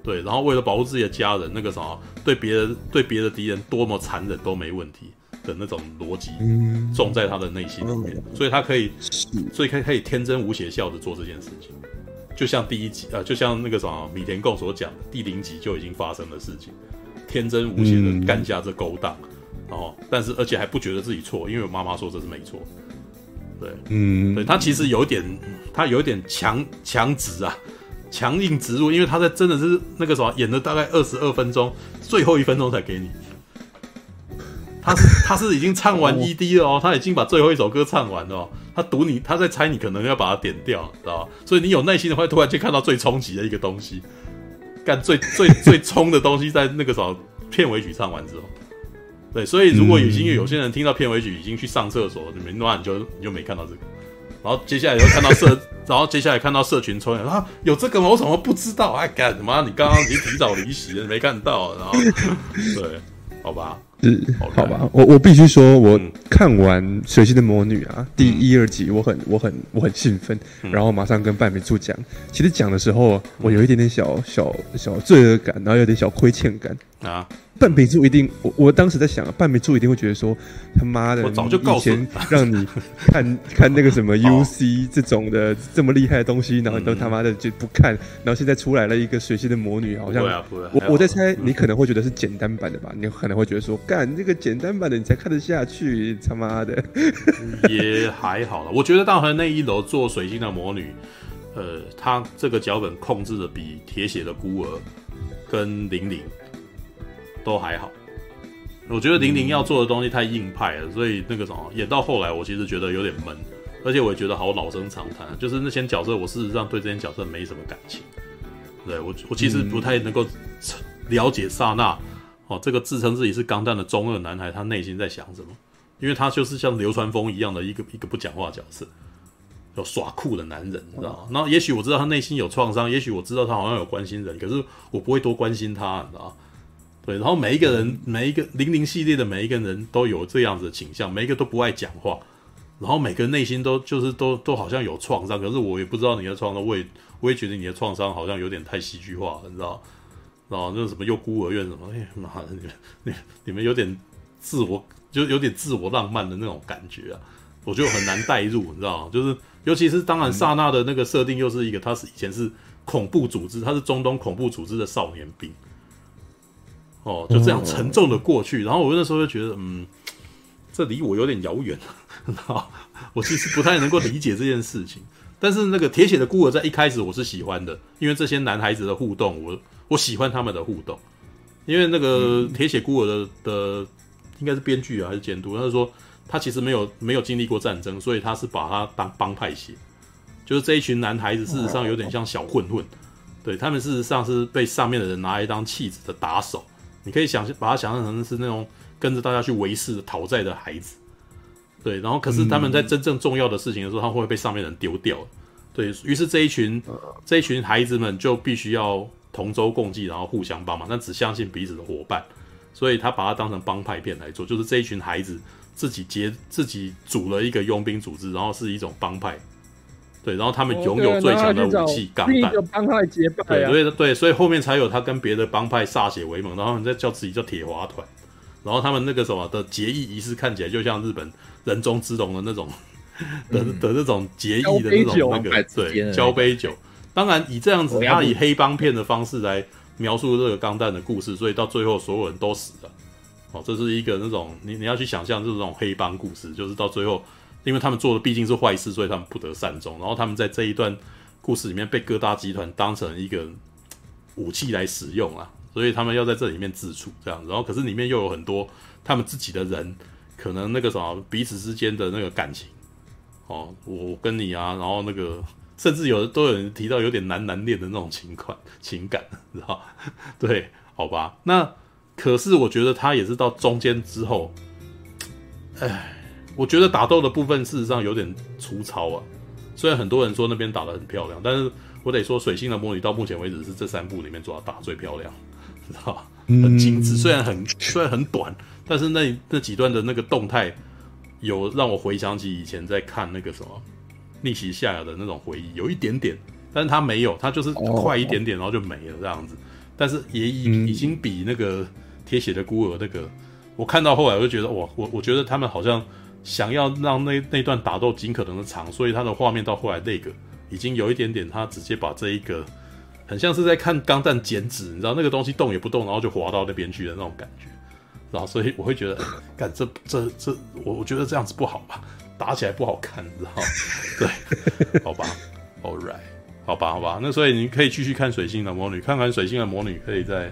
对。然后为了保护自己的家人，那个什么，对别人对别的敌人多么残忍都没问题的那种逻辑，种在他的内心里面，所以他可以，所以可以可以天真无邪笑着做这件事情，就像第一集啊，就像那个什么米田共所讲的，第零集就已经发生的事情，天真无邪的干下这勾当，然后但是而且还不觉得自己错，因为我妈妈说这是没错。对，嗯，对他其实有点，他有点强强植啊，强硬植入，因为他在真的是那个什么演了大概二十二分钟，最后一分钟才给你。他是 他是已经唱完 ED 了哦，他已经把最后一首歌唱完了哦，他赌你，他在猜你可能要把它点掉，知道吧？所以你有耐心的话，突然间看到最冲击的一个东西，干最最最冲的东西，在那个什么片尾曲唱完之后。对，所以如果已经有些人听到片尾曲已经去上厕所，你们那你就你就没看到这个，然后接下来又看到社，然后接下来看到社群抽烟啊，有这个吗？我怎么不知道？哎，干什么？你刚刚已经提早离席了，没看到，然后对，好吧。是，好吧，我我必须说，我看完《水星的魔女》啊，第一、二集，我很、我很、我很兴奋，然后马上跟半美柱讲。其实讲的时候，我有一点点小小小罪恶感，然后有点小亏欠感啊。半美柱一定，我我当时在想，半美柱一定会觉得说，他妈的，我早就告诉你，让你 看看那个什么 UC 这种的这么厉害的东西，然后你都他妈的就不看，然后现在出来了一个《水星的魔女》，好像我我在猜，你可能会觉得是简单版的吧？你可能会觉得说。干这个简单版的你才看得下去，他妈的也还好了。我觉得大河那一楼做水星的魔女，呃，他这个脚本控制的比铁血的孤儿跟玲玲都还好。我觉得零零要做的东西太硬派了，所以那个什么演到后来，我其实觉得有点闷，而且我也觉得好老生常谈，就是那些角色，我事实上对这些角色没什么感情。对我，我其实不太能够了解刹那。哦，这个自称自己是钢弹的中二男孩，他内心在想什么？因为他就是像流川枫一样的一个一个不讲话角色，有耍酷的男人，你知道吗？然后也许我知道他内心有创伤，也许我知道他好像有关心人，可是我不会多关心他，你知道吗？对，然后每一个人，每一个零零系列的每一个人都有这样子的倾向，每一个都不爱讲话，然后每个人内心都就是都都好像有创伤，可是我也不知道你的创伤，我也我也觉得你的创伤好像有点太戏剧化了，你知道然后，那什么又孤儿院什么？哎妈的，你们 你们有点自我，就有点自我浪漫的那种感觉啊，我就很难代入，你知道？就是尤其是当然，萨娜的那个设定又是一个，他是以前是恐怖组织，他是中东恐怖组织的少年兵。哦，就这样沉重的过去，然后我那时候就觉得，嗯，这离我有点遥远，啊，我其实不太能够理解这件事情。但是那个铁血的孤儿在一开始我是喜欢的，因为这些男孩子的互动，我我喜欢他们的互动。因为那个铁血孤儿的的应该是编剧啊还是监督，他是说他其实没有没有经历过战争，所以他是把他当帮派写，就是这一群男孩子事实上有点像小混混，对，他们事实上是被上面的人拿来当弃子的打手，你可以想把他想象成是那种跟着大家去维世讨债的孩子。对，然后可是他们在真正重要的事情的时候，他会被上面人丢掉。对，于是这一群这一群孩子们就必须要同舟共济，然后互相帮忙，但只相信彼此的伙伴。所以他把它当成帮派片来做，就是这一群孩子自己结自己组了一个佣兵组织，然后是一种帮派。对，然后他们拥有最强的武器钢弹。帮派结拜啊。对对对，所以后面才有他跟别的帮派歃血为盟，然后他们再叫自己叫铁华团。然后他们那个什么的结义仪式看起来就像日本人中之龙的那种 的的那种结义的那种那个对交杯酒。当然以这样子，他以黑帮片的方式来描述这个钢弹的故事，所以到最后所有人都死了。哦，这是一个那种你你要去想象这种黑帮故事，就是到最后。因为他们做的毕竟是坏事，所以他们不得善终。然后他们在这一段故事里面被哥大集团当成一个武器来使用啊，所以他们要在这里面自处这样。然后可是里面又有很多他们自己的人，可能那个什么彼此之间的那个感情哦，我跟你啊，然后那个甚至有的都有人提到有点男男恋的那种情况情感，知道？对，好吧。那可是我觉得他也是到中间之后，哎。我觉得打斗的部分事实上有点粗糙啊，虽然很多人说那边打得很漂亮，但是我得说《水星的魔女》到目前为止是这三部里面做的打最漂亮，知道吧？很精致，虽然很虽然很短，但是那那几段的那个动态有让我回想起以前在看那个什么《逆袭夏亚》的那种回忆，有一点点，但是他没有，他就是快一点点，然后就没了这样子，但是也已已经比那个《铁血的孤儿》那个，我看到后来我就觉得哇，我我觉得他们好像。想要让那那段打斗尽可能的长，所以他的画面到后来那个已经有一点点，他直接把这一个很像是在看钢弹剪纸，你知道那个东西动也不动，然后就滑到那边去的那种感觉，然后所以我会觉得，干这这这，我我觉得这样子不好吧，打起来不好看，你知道？对，好吧，All right，好吧，好吧，那所以你可以继续看《水星的魔女》，看看《水星的魔女》可以在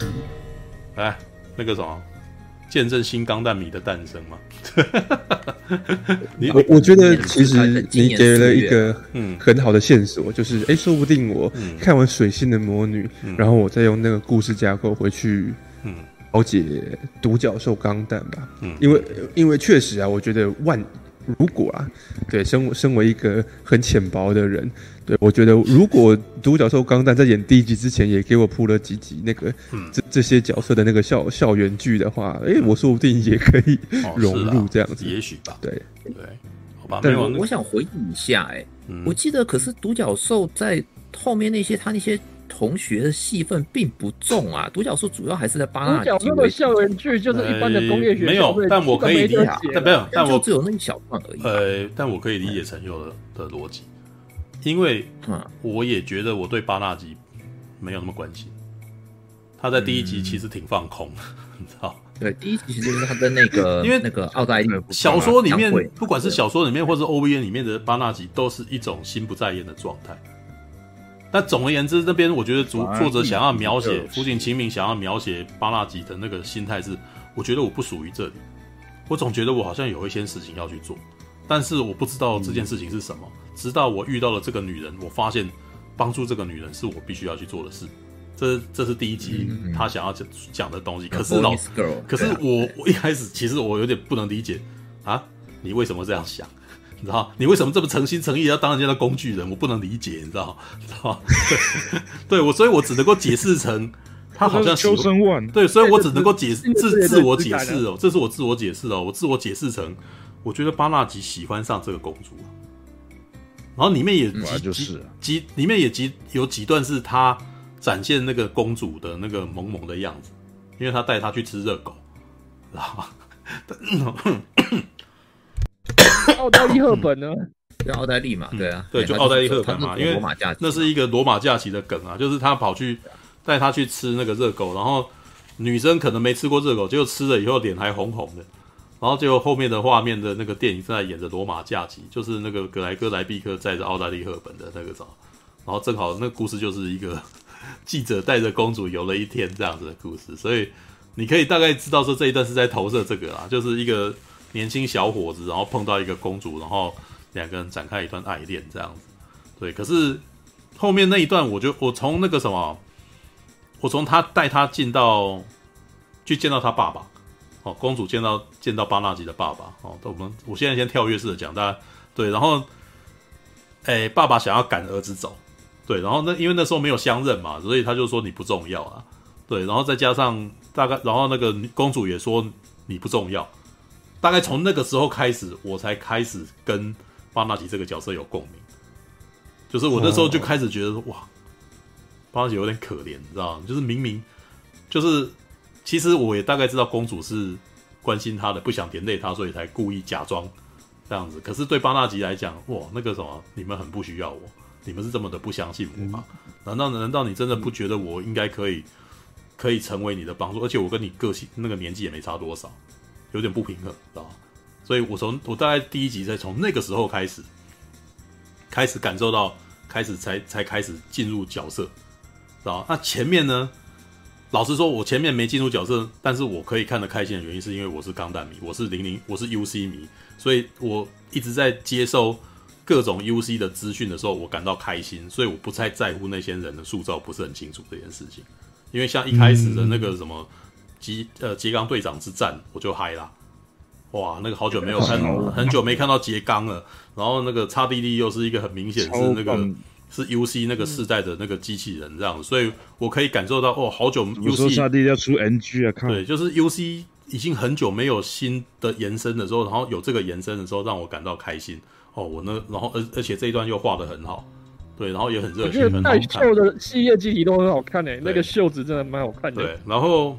来那个什么。见证新钢弹迷的诞生吗？你我我觉得其实你给了一个嗯很好的线索，就是哎、欸，说不定我看完《水星的魔女》，然后我再用那个故事架构回去嗯。了解独角兽钢弹吧。嗯，因为因为确实啊，我觉得万如果啊，对，身身为一个很浅薄的人。对，我觉得如果独角兽钢弹在演第一集之前也给我铺了几集那个、嗯、这这些角色的那个校校园剧的话，哎，我说不定也可以融入这样子，哦、也许吧。对对，好吧。但我我想回忆一下，哎、嗯，我记得可是独角兽在后面那些他那些同学的戏份并不重啊，独角兽主要还是在巴纳。独角兽的校园剧就是一般的工业学没有，但我可以理解，但没有，但我只有那一小段而已。呃，但我可以理解陈佑的的逻辑。因为我也觉得我对巴纳吉没有那么关心，他在第一集其实挺放空，你知道？对，第一集其实就是他跟那个，因为那个奥黛丽小说里面，不管是小说里面或是 OVA 里面的巴纳吉，都是一种心不在焉的状态。但总而言之，那边我觉得作作者想要描写福井晴明想要描写巴纳吉的那个心态是，我觉得我不属于这里，我总觉得我好像有一些事情要去做。但是我不知道这件事情是什么，直到我遇到了这个女人，我发现帮助这个女人是我必须要去做的事。这这是第一集他想要讲讲的东西。可是老，可是我我一开始其实我有点不能理解啊，你为什么这样想？你知道？你为什么这么诚心诚意要当人家的工具人？我不能理解，你知道？你知道？对，我所以，我只能够解释成 他好像求生万。对，所以我只能够解释自自我解释哦，这是我自我解释哦，我自我解释成。我觉得巴纳吉喜欢上这个公主，然后里面也几几几里面也几有几段是他展现那个公主的那个萌萌的样子，因为他带她去吃热狗，知道吗？奥黛丽赫本呢？对，奥黛丽嘛，对啊，对，就奥黛丽赫本嘛，因为那是一个罗马假期的梗啊，就是他跑去带他去吃那个热狗，然后女生可能没吃过热狗，结果吃了以后脸还红红的。然后就后面的画面的那个电影正在演着罗马假期，就是那个格莱哥莱毕克载着奥黛丽赫本的那个照，然后正好那个故事就是一个 记者带着公主游了一天这样子的故事，所以你可以大概知道说这一段是在投射这个啦，就是一个年轻小伙子，然后碰到一个公主，然后两个人展开一段爱恋这样子。对，可是后面那一段，我就我从那个什么，我从他带他进到去见到他爸爸。哦，公主见到见到巴纳吉的爸爸哦，我们我现在先跳跃式的讲，大家对，然后，哎，爸爸想要赶儿子走，对，然后那因为那时候没有相认嘛，所以他就说你不重要啊，对，然后再加上大概，然后那个公主也说你不重要，大概从那个时候开始，我才开始跟巴纳吉这个角色有共鸣，就是我那时候就开始觉得哇，巴纳吉有点可怜，你知道吗？就是明明就是。其实我也大概知道公主是关心他的，不想连累他，所以才故意假装这样子。可是对巴纳吉来讲，哇，那个什么，你们很不需要我，你们是这么的不相信我吗？难道难道你真的不觉得我应该可以可以成为你的帮助？而且我跟你个性那个年纪也没差多少，有点不平衡，知道？所以我从我大概第一集才从那个时候开始开始感受到，开始才才开始进入角色，知道？那前面呢？老实说，我前面没进入角色，但是我可以看得开心的原因，是因为我是钢弹迷，我是零零，我是 UC 迷，所以我一直在接受各种 UC 的资讯的时候，我感到开心，所以我不太在乎那些人的塑造不是很清楚这件事情。因为像一开始的那个什么吉呃櫛冈队长之战，我就嗨啦，哇，那个好久没有看，很久没看到杰冈了，然后那个叉 D D 又是一个很明显是那个。是 U C 那个世代的那个机器人这样，所以我可以感受到哦，好久 U C 下地要出 N G 啊，看对，就是 U C 已经很久没有新的延伸的时候，然后有这个延伸的时候，让我感到开心哦。我那，然后而而且这一段又画的很好，对，然后也很热血，很好看。秀的系列机体都很好看诶，那个袖子真的蛮好看的。对，然后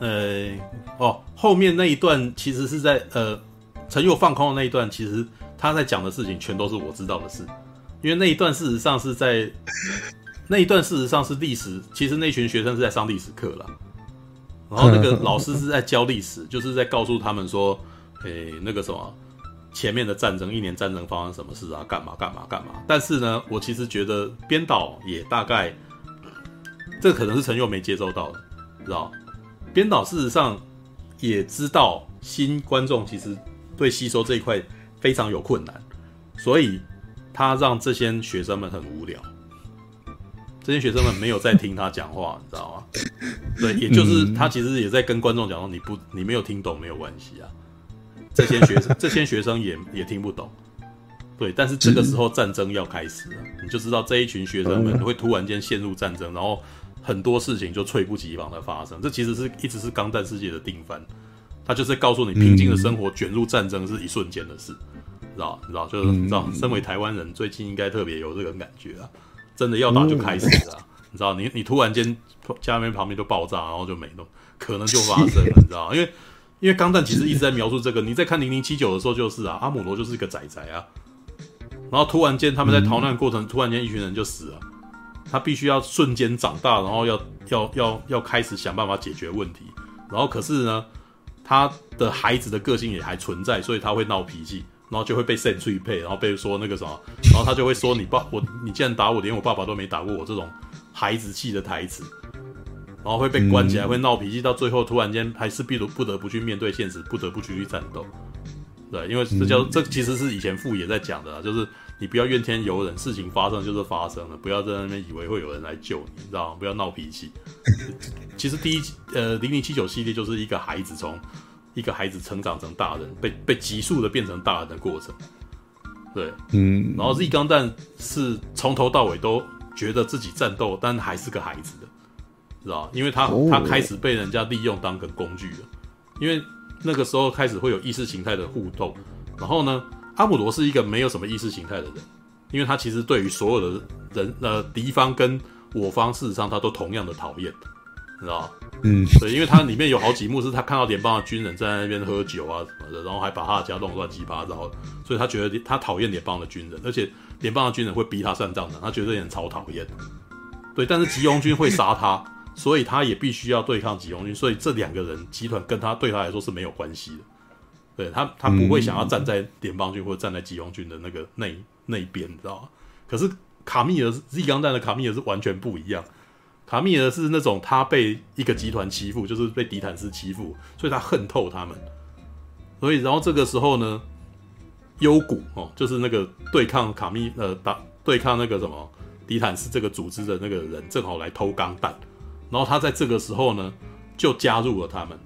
呃哦，后面那一段其实是在呃陈佑放空的那一段，其实他在讲的事情全都是我知道的事。因为那一段事实上是在 那一段事实上是历史，其实那群学生是在上历史课了，然后那个老师是在教历史，就是在告诉他们说，诶，那个什么前面的战争，一年战争发生什么事啊，干嘛干嘛干嘛。但是呢，我其实觉得编导也大概，这可能是陈佑没接收到的，知道？编导事实上也知道新观众其实对吸收这一块非常有困难，所以。他让这些学生们很无聊，这些学生们没有在听他讲话，你知道吗？对，也就是他其实也在跟观众讲说：“你不，你没有听懂没有关系啊。” 这些学生，这些学生也也听不懂。对，但是这个时候战争要开始了，你就知道这一群学生们会突然间陷入战争，然后很多事情就猝不及防的发生。这其实是一直是钢弹世界的定番，他就是告诉你，平静的生活卷入战争是一瞬间的事。知道，你知道，就是你知道，身为台湾人，最近应该特别有这个感觉啊！真的要打就开始了，你知道，你你突然间家里面旁边就爆炸，然后就没了，可能就发生了，你知道？因为因为钢弹其实一直在描述这个，你在看零零七九的时候就是啊，阿姆罗就是一个仔仔啊，然后突然间他们在逃难过程，突然间一群人就死了，他必须要瞬间长大，然后要要要要开始想办法解决问题，然后可是呢，他的孩子的个性也还存在，所以他会闹脾气。然后就会被扇脆配，然后被说那个什么，然后他就会说你爸我你竟然打我，连我爸爸都没打过我这种孩子气的台词，然后会被关起来，会闹脾气，到最后突然间还是必不得不去面对现实，不得不去去战斗。对，因为这叫这其实是以前父也在讲的，就是你不要怨天尤人，事情发生就是发生了，不要在那边以为会有人来救你，你知道吗？不要闹脾气。其实第一呃零零七九系列就是一个孩子从。一个孩子成长成大人，被被急速的变成大人的过程，对，嗯，然后 Z 钢弹是从头到尾都觉得自己战斗，但还是个孩子的，知道？因为他他开始被人家利用当个工具了，因为那个时候开始会有意识形态的互动，然后呢，阿姆罗是一个没有什么意识形态的人，因为他其实对于所有的人呃敌方跟我方，事实上他都同样的讨厌。你知道嗯，对，因为他里面有好几幕是他看到联邦的军人在那边喝酒啊什么的，然后还把他的家弄乱七八糟，所以他觉得他讨厌联邦的军人，而且联邦的军人会逼他算账的，他觉得这点超讨厌。对，但是吉翁军会杀他，所以他也必须要对抗吉翁军，所以这两个人集团跟他对他来说是没有关系的。对他，他不会想要站在联邦军或者站在吉翁军的那个那那边，你知道吗？可是卡密尔 Z 钢弹的卡密尔是完全不一样。卡密尔是那种他被一个集团欺负，就是被迪坦斯欺负，所以他恨透他们。所以，然后这个时候呢，幽谷哦，就是那个对抗卡密呃打对抗那个什么迪坦斯这个组织的那个人，正好来偷钢弹。然后他在这个时候呢，就加入了他们。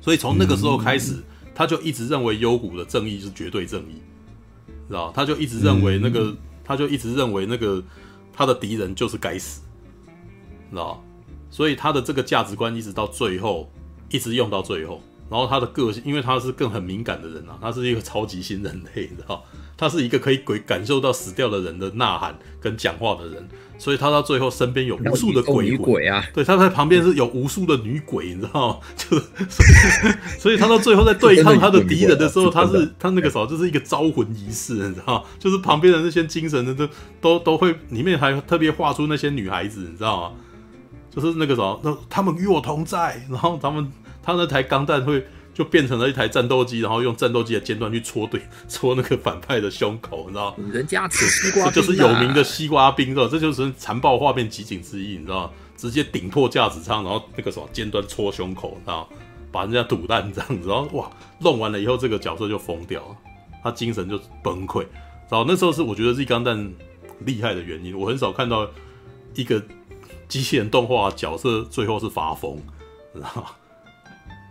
所以从那个时候开始，他就一直认为幽谷的正义是绝对正义，知道？他就一直认为那个，他就一直认为那个他的敌人就是该死，知道？所以他的这个价值观一直到最后，一直用到最后。然后他的个性，因为他是更很敏感的人啊，他是一个超级新人类，你知道？他是一个可以鬼感受到死掉的人的呐喊跟讲话的人，所以他到最后身边有无数的鬼鬼，鬼啊，对，他在旁边是有无数的女鬼，你知道吗？就所以，所以他到最后在对抗他的敌人的时候，他是 他那个时候就是一个招魂仪式，你知道？就是旁边的那些精神的都都都会里面还特别画出那些女孩子，你知道吗？就是那个时候，那他们与我同在，然后他们他那台钢弹会。就变成了一台战斗机，然后用战斗机的尖端去戳对戳那个反派的胸口，你知道？人家吃西瓜，这就是有名的西瓜兵，知道？这就是残暴画面集锦之一，你知道？直接顶破驾驶舱，然后那个什么尖端戳胸口，知道？把人家堵弹这样子，然后哇，弄完了以后，这个角色就疯掉了，他精神就崩溃。然后那时候是我觉得 Z 钢弹厉害的原因，我很少看到一个机器人动画角色最后是发疯，知道？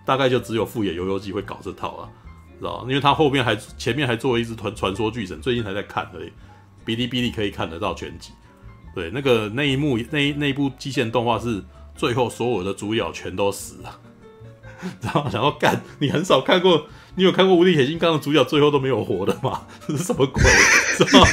大概就只有富野由悠季会搞这套了，知道？因为他后面还前面还做了一只传传说巨神，最近还在看而已。哔哩哔哩可以看得到全集。对，那个那一幕那那一部机械动画是最后所有的主角全都死了，然后想要干，你很少看过，你有看过《无敌铁金刚》的主角最后都没有活的吗？这是什么鬼？知道？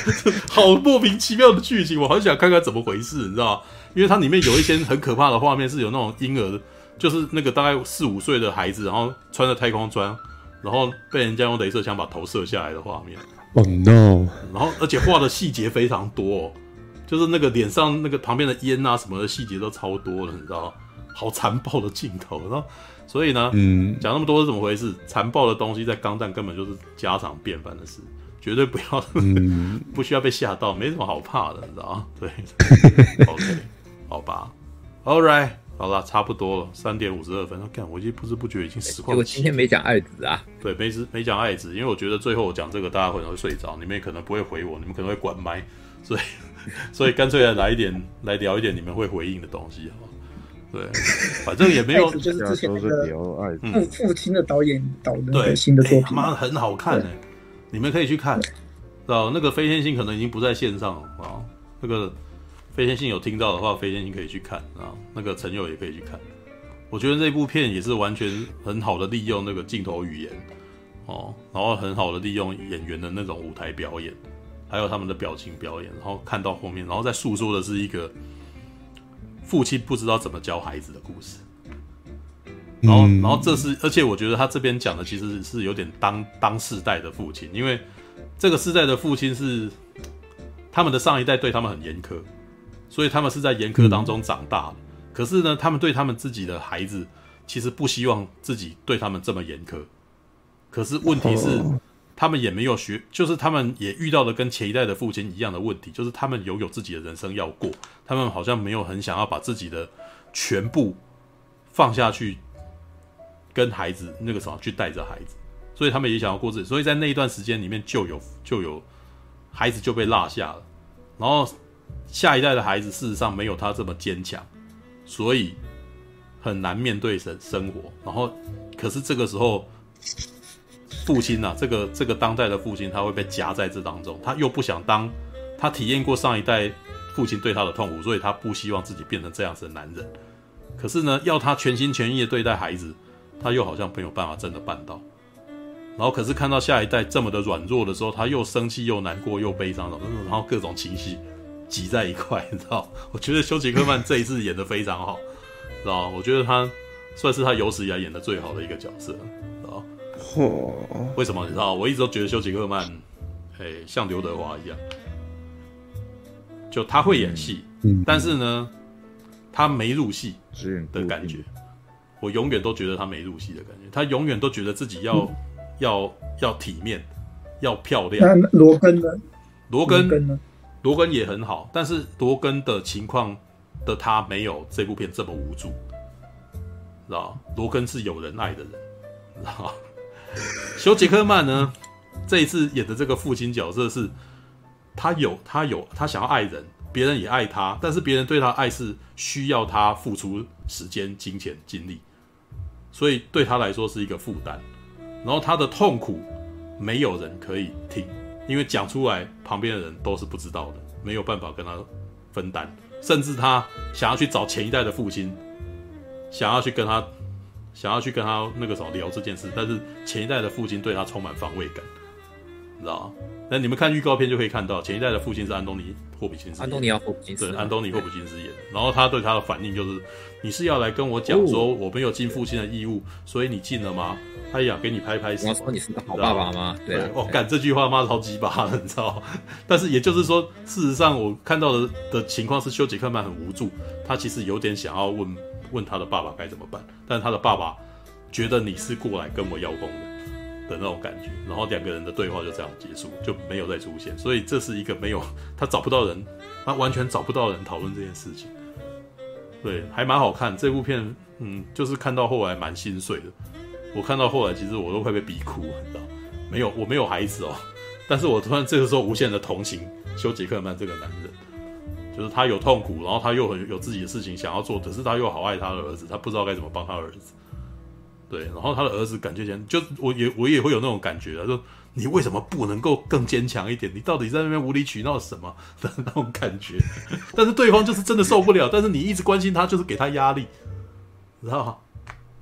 好莫名其妙的剧情，我好想看看怎么回事，你知道？因为它里面有一些很可怕的画面，是有那种婴儿。就是那个大概四五岁的孩子，然后穿着太空装，然后被人家用镭射枪把头射下来的画面。Oh no！然后而且画的细节非常多，哦，就是那个脸上那个旁边的烟啊什么的细节都超多了，你知道？好残暴的镜头，然后所以呢，嗯，讲那么多是怎么回事？残暴的东西在钢弹根本就是家常便饭的事，绝对不要，嗯、不需要被吓到，没什么好怕的，你知道？对，OK，好吧，All right。好了，差不多了，三点五十二分。看，我已经不知不觉已经实况。结果今天没讲爱子啊？对，没没讲爱子，因为我觉得最后我讲这个，大家可能会睡着，你们也可能不会回我，你们可能会关麦，所以 所以干脆来来一点，来聊一点你们会回应的东西，好吧？对，反正也没有。就是之前那个父父亲的导演导的那个新的作品，妈很好看哎，你们可以去看。哦，那个飞天星可能已经不在线上了啊，那个。飞天信有听到的话，飞天信可以去看啊。那个陈友也可以去看。我觉得这部片也是完全很好的利用那个镜头语言哦，然后很好的利用演员的那种舞台表演，还有他们的表情表演，然后看到后面，然后再诉说的是一个父亲不知道怎么教孩子的故事。然后，然后这是，而且我觉得他这边讲的其实是有点当当世代的父亲，因为这个世代的父亲是他们的上一代对他们很严苛。所以他们是在严苛当中长大的，可是呢，他们对他们自己的孩子，其实不希望自己对他们这么严苛。可是问题是，他们也没有学，就是他们也遇到了跟前一代的父亲一样的问题，就是他们拥有自己的人生要过，他们好像没有很想要把自己的全部放下去，跟孩子那个什么去带着孩子，所以他们也想要过自己，所以在那一段时间里面就有就有孩子就被落下了，然后。下一代的孩子事实上没有他这么坚强，所以很难面对生生活。然后，可是这个时候，父亲呐、这个这个当代的父亲，他会被夹在这当中。他又不想当，他体验过上一代父亲对他的痛苦，所以他不希望自己变成这样子的男人。可是呢，要他全心全意的对待孩子，他又好像没有办法真的办到。然后，可是看到下一代这么的软弱的时候，他又生气又难过又悲伤，然后各种情绪。挤在一块，你知道？我觉得休杰克曼这一次演的非常好，知道？我觉得他算是他有史以来演的最好的一个角色，知道？嚯！为什么？你知道？我一直都觉得休杰克曼，哎，像刘德华一样，就他会演戏，嗯，但是呢，他没入戏的感觉。我永远都觉得他没入戏的感觉，他永远都觉得自己要、嗯、要要体面，要漂亮。那罗根呢？罗根呢？罗根也很好，但是罗根的情况的他没有这部片这么无助，知道？罗根是有人爱的人，知道？休杰克曼呢？这一次演的这个父亲角色是，他有他有他想要爱人，别人也爱他，但是别人对他爱是需要他付出时间、金钱、精力，所以对他来说是一个负担。然后他的痛苦没有人可以听，因为讲出来旁边的人都是不知道的，没有办法跟他分担。甚至他想要去找前一代的父亲，想要去跟他，想要去跟他那个什么聊这件事，但是前一代的父亲对他充满防卫感，你知道吗？那你们看预告片就可以看到，前一代的父亲是安东尼·霍普金斯，安东尼·霍普金斯，对，安东尼·霍普金斯演的。然后他对他的反应就是：你是要来跟我讲说我没有尽父亲的义务，所以你尽了吗？哎呀，给你拍拍手。我说你是个好爸爸吗？对，哦，干这句话妈超鸡巴的，你知道？但是也就是说，事实上我看到的的情况是，休杰克曼很无助，他其实有点想要问问他的爸爸该怎么办，但是他的爸爸觉得你是过来跟我邀功的。的那种感觉，然后两个人的对话就这样结束，就没有再出现。所以这是一个没有他找不到人，他完全找不到人讨论这件事情。对，还蛮好看这部片，嗯，就是看到后来蛮心碎的。我看到后来，其实我都快被逼哭，你知道？没有，我没有孩子哦，但是我突然这个时候无限的同情休杰克曼这个男人，就是他有痛苦，然后他又很有自己的事情想要做，可是他又好爱他的儿子，他不知道该怎么帮他儿子。对，然后他的儿子感觉前就我也我也会有那种感觉，他说你为什么不能够更坚强一点？你到底在那边无理取闹什么的那种感觉？但是对方就是真的受不了，但是你一直关心他，就是给他压力，知道吗？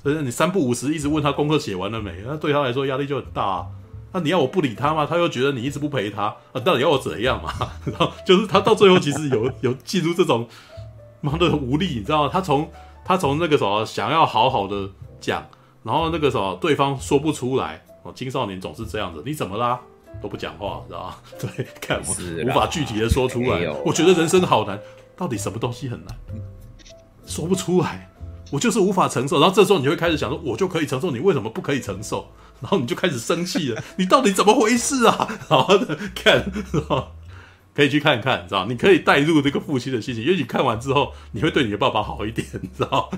所以你三不五时一直问他功课写完了没？那对他来说压力就很大啊。那你要我不理他吗？他又觉得你一直不陪他啊，到底要我怎样嘛？然后就是他到最后其实有 有进入这种妈的无力，你知道吗？他从他从那个什么想要好好的讲。然后那个什么，对方说不出来哦。青少年总是这样子，你怎么啦？都不讲话，知道吗？对，看我无法具体的说出来。我觉得人生好难，到底什么东西很难？说不出来，我就是无法承受。然后这时候你就会开始想说，我就可以承受，你为什么不可以承受？然后你就开始生气了，你到底怎么回事啊？好好的看，可以去看看，知道？你可以带入这个父亲的心情，也许看完之后，你会对你的爸爸好一点，知道？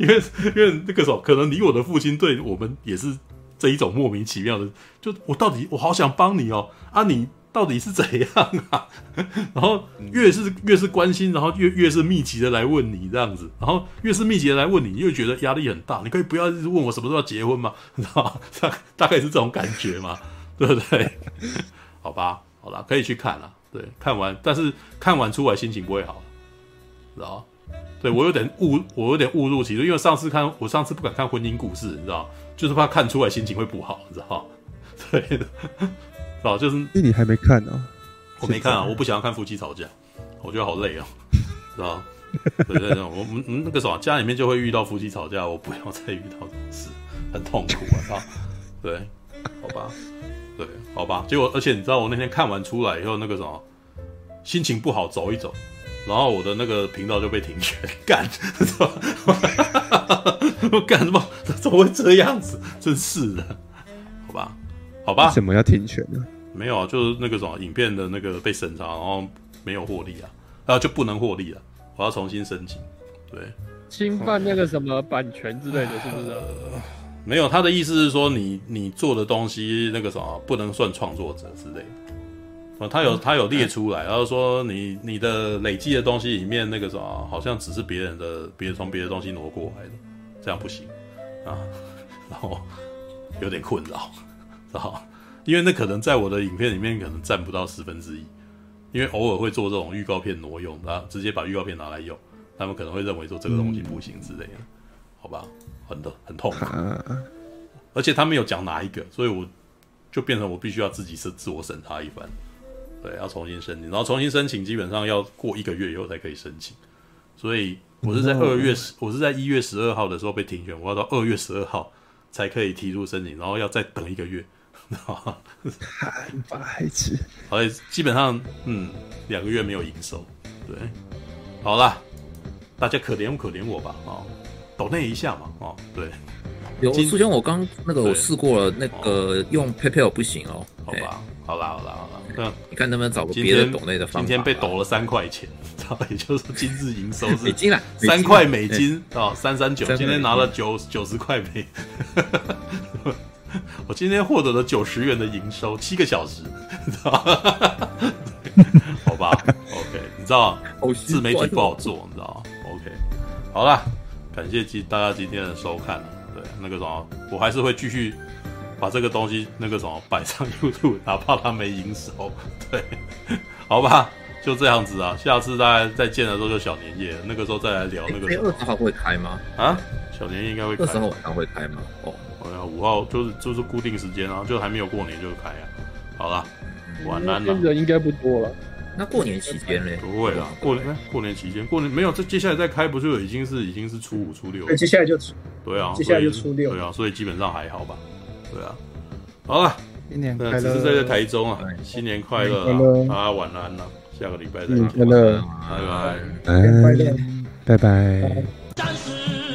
因为因为那个时候，可能你我的父亲对我们也是这一种莫名其妙的，就我到底我好想帮你哦，啊，你到底是怎样啊？然后越是越是关心，然后越越是密集的来问你这样子，然后越是密集的来问你，你越觉得压力很大。你可以不要问我什么时候要结婚吗？你知道？大大概是这种感觉嘛，对不对？好吧，好啦，可以去看了。对，看完，但是看完出来心情不会好，知道？对，我有点误，我有点误入其中，因为上次看，我上次不敢看婚姻故事，你知道，就是怕看出来心情会不好，你知道？对的，知道？就是，那你还没看呢、啊，我没看啊，我不想要看夫妻吵架，我觉得好累啊，是吧？对对对，我们嗯那个什么，家里面就会遇到夫妻吵架，我不要再遇到这种事，很痛苦啊，对，好吧。对，好吧，结果而且你知道，我那天看完出来以后，那个什么，心情不好，走一走，然后我的那个频道就被停权，干，我 干什么？怎么会这样子？真是的，好吧，好吧，为什么要停权呢？没有啊，就是那个什么，影片的那个被审查，然后没有获利啊，然后就不能获利了，我要重新申请。对，侵犯那个什么版权之类的，是不是？呃没有，他的意思是说你你做的东西那个什么不能算创作者之类的，他有他有列出来，然后说你你的累积的东西里面那个什么好像只是别人的，别从别的东西挪过来的，这样不行。啊，然后有点困扰，知道？因为那可能在我的影片里面可能占不到十分之一，因为偶尔会做这种预告片挪用，然后直接把预告片拿来用，他们可能会认为说这个东西不行之类的，好吧？很的很痛苦，而且他没有讲哪一个，所以我就变成我必须要自己是自我审查一番，对，要重新申请，然后重新申请基本上要过一个月以后才可以申请，所以我是在二月十，我是在一月十二号的时候被停权，我要到二月十二号才可以提出申请，然后要再等一个月，太白痴，好，基本上嗯两个月没有营收，对，好啦，大家可怜可怜我吧，啊。抖那一下嘛，哦，对，有苏兄，我刚那个我试过了，那个用 PayPal 不行哦，好吧，好啦，好啦，好啦，嗯，你看能不能找个别的抖内的方法？今天被抖了三块钱，也就是今日营收是美金啊，三块美金啊，三三九，今天拿了九九十块美，我今天获得了九十元的营收，七个小时，知 道好吧，OK，你知道，自媒体不好做，你知道，OK，好啦。感谢今大家今天的收看，对，那个什么，我还是会继续把这个东西那个什么摆上 YouTube，哪怕它没营收，对，好吧，就这样子啊。下次大家再见的时候就小年夜，那个时候再来聊那个。二十号会开吗？啊，小年夜应该会开。二十号晚上会开吗？哦，好像五号就是就是固定时间啊，就还没有过年就开啊。好了，晚安了。人应该不多了。那过年期间嘞？不会啦，过年过年期间，过年没有，这接下来再开不就已经是已经是初五初六了？对，接下来就对啊，接下来就初六，对啊，所以基本上还好吧？对啊，好了，新年快乐，只是在在台中啊，新年快乐啊，晚安了，下个礼拜再见，快乐，拜拜，新年快乐，拜拜。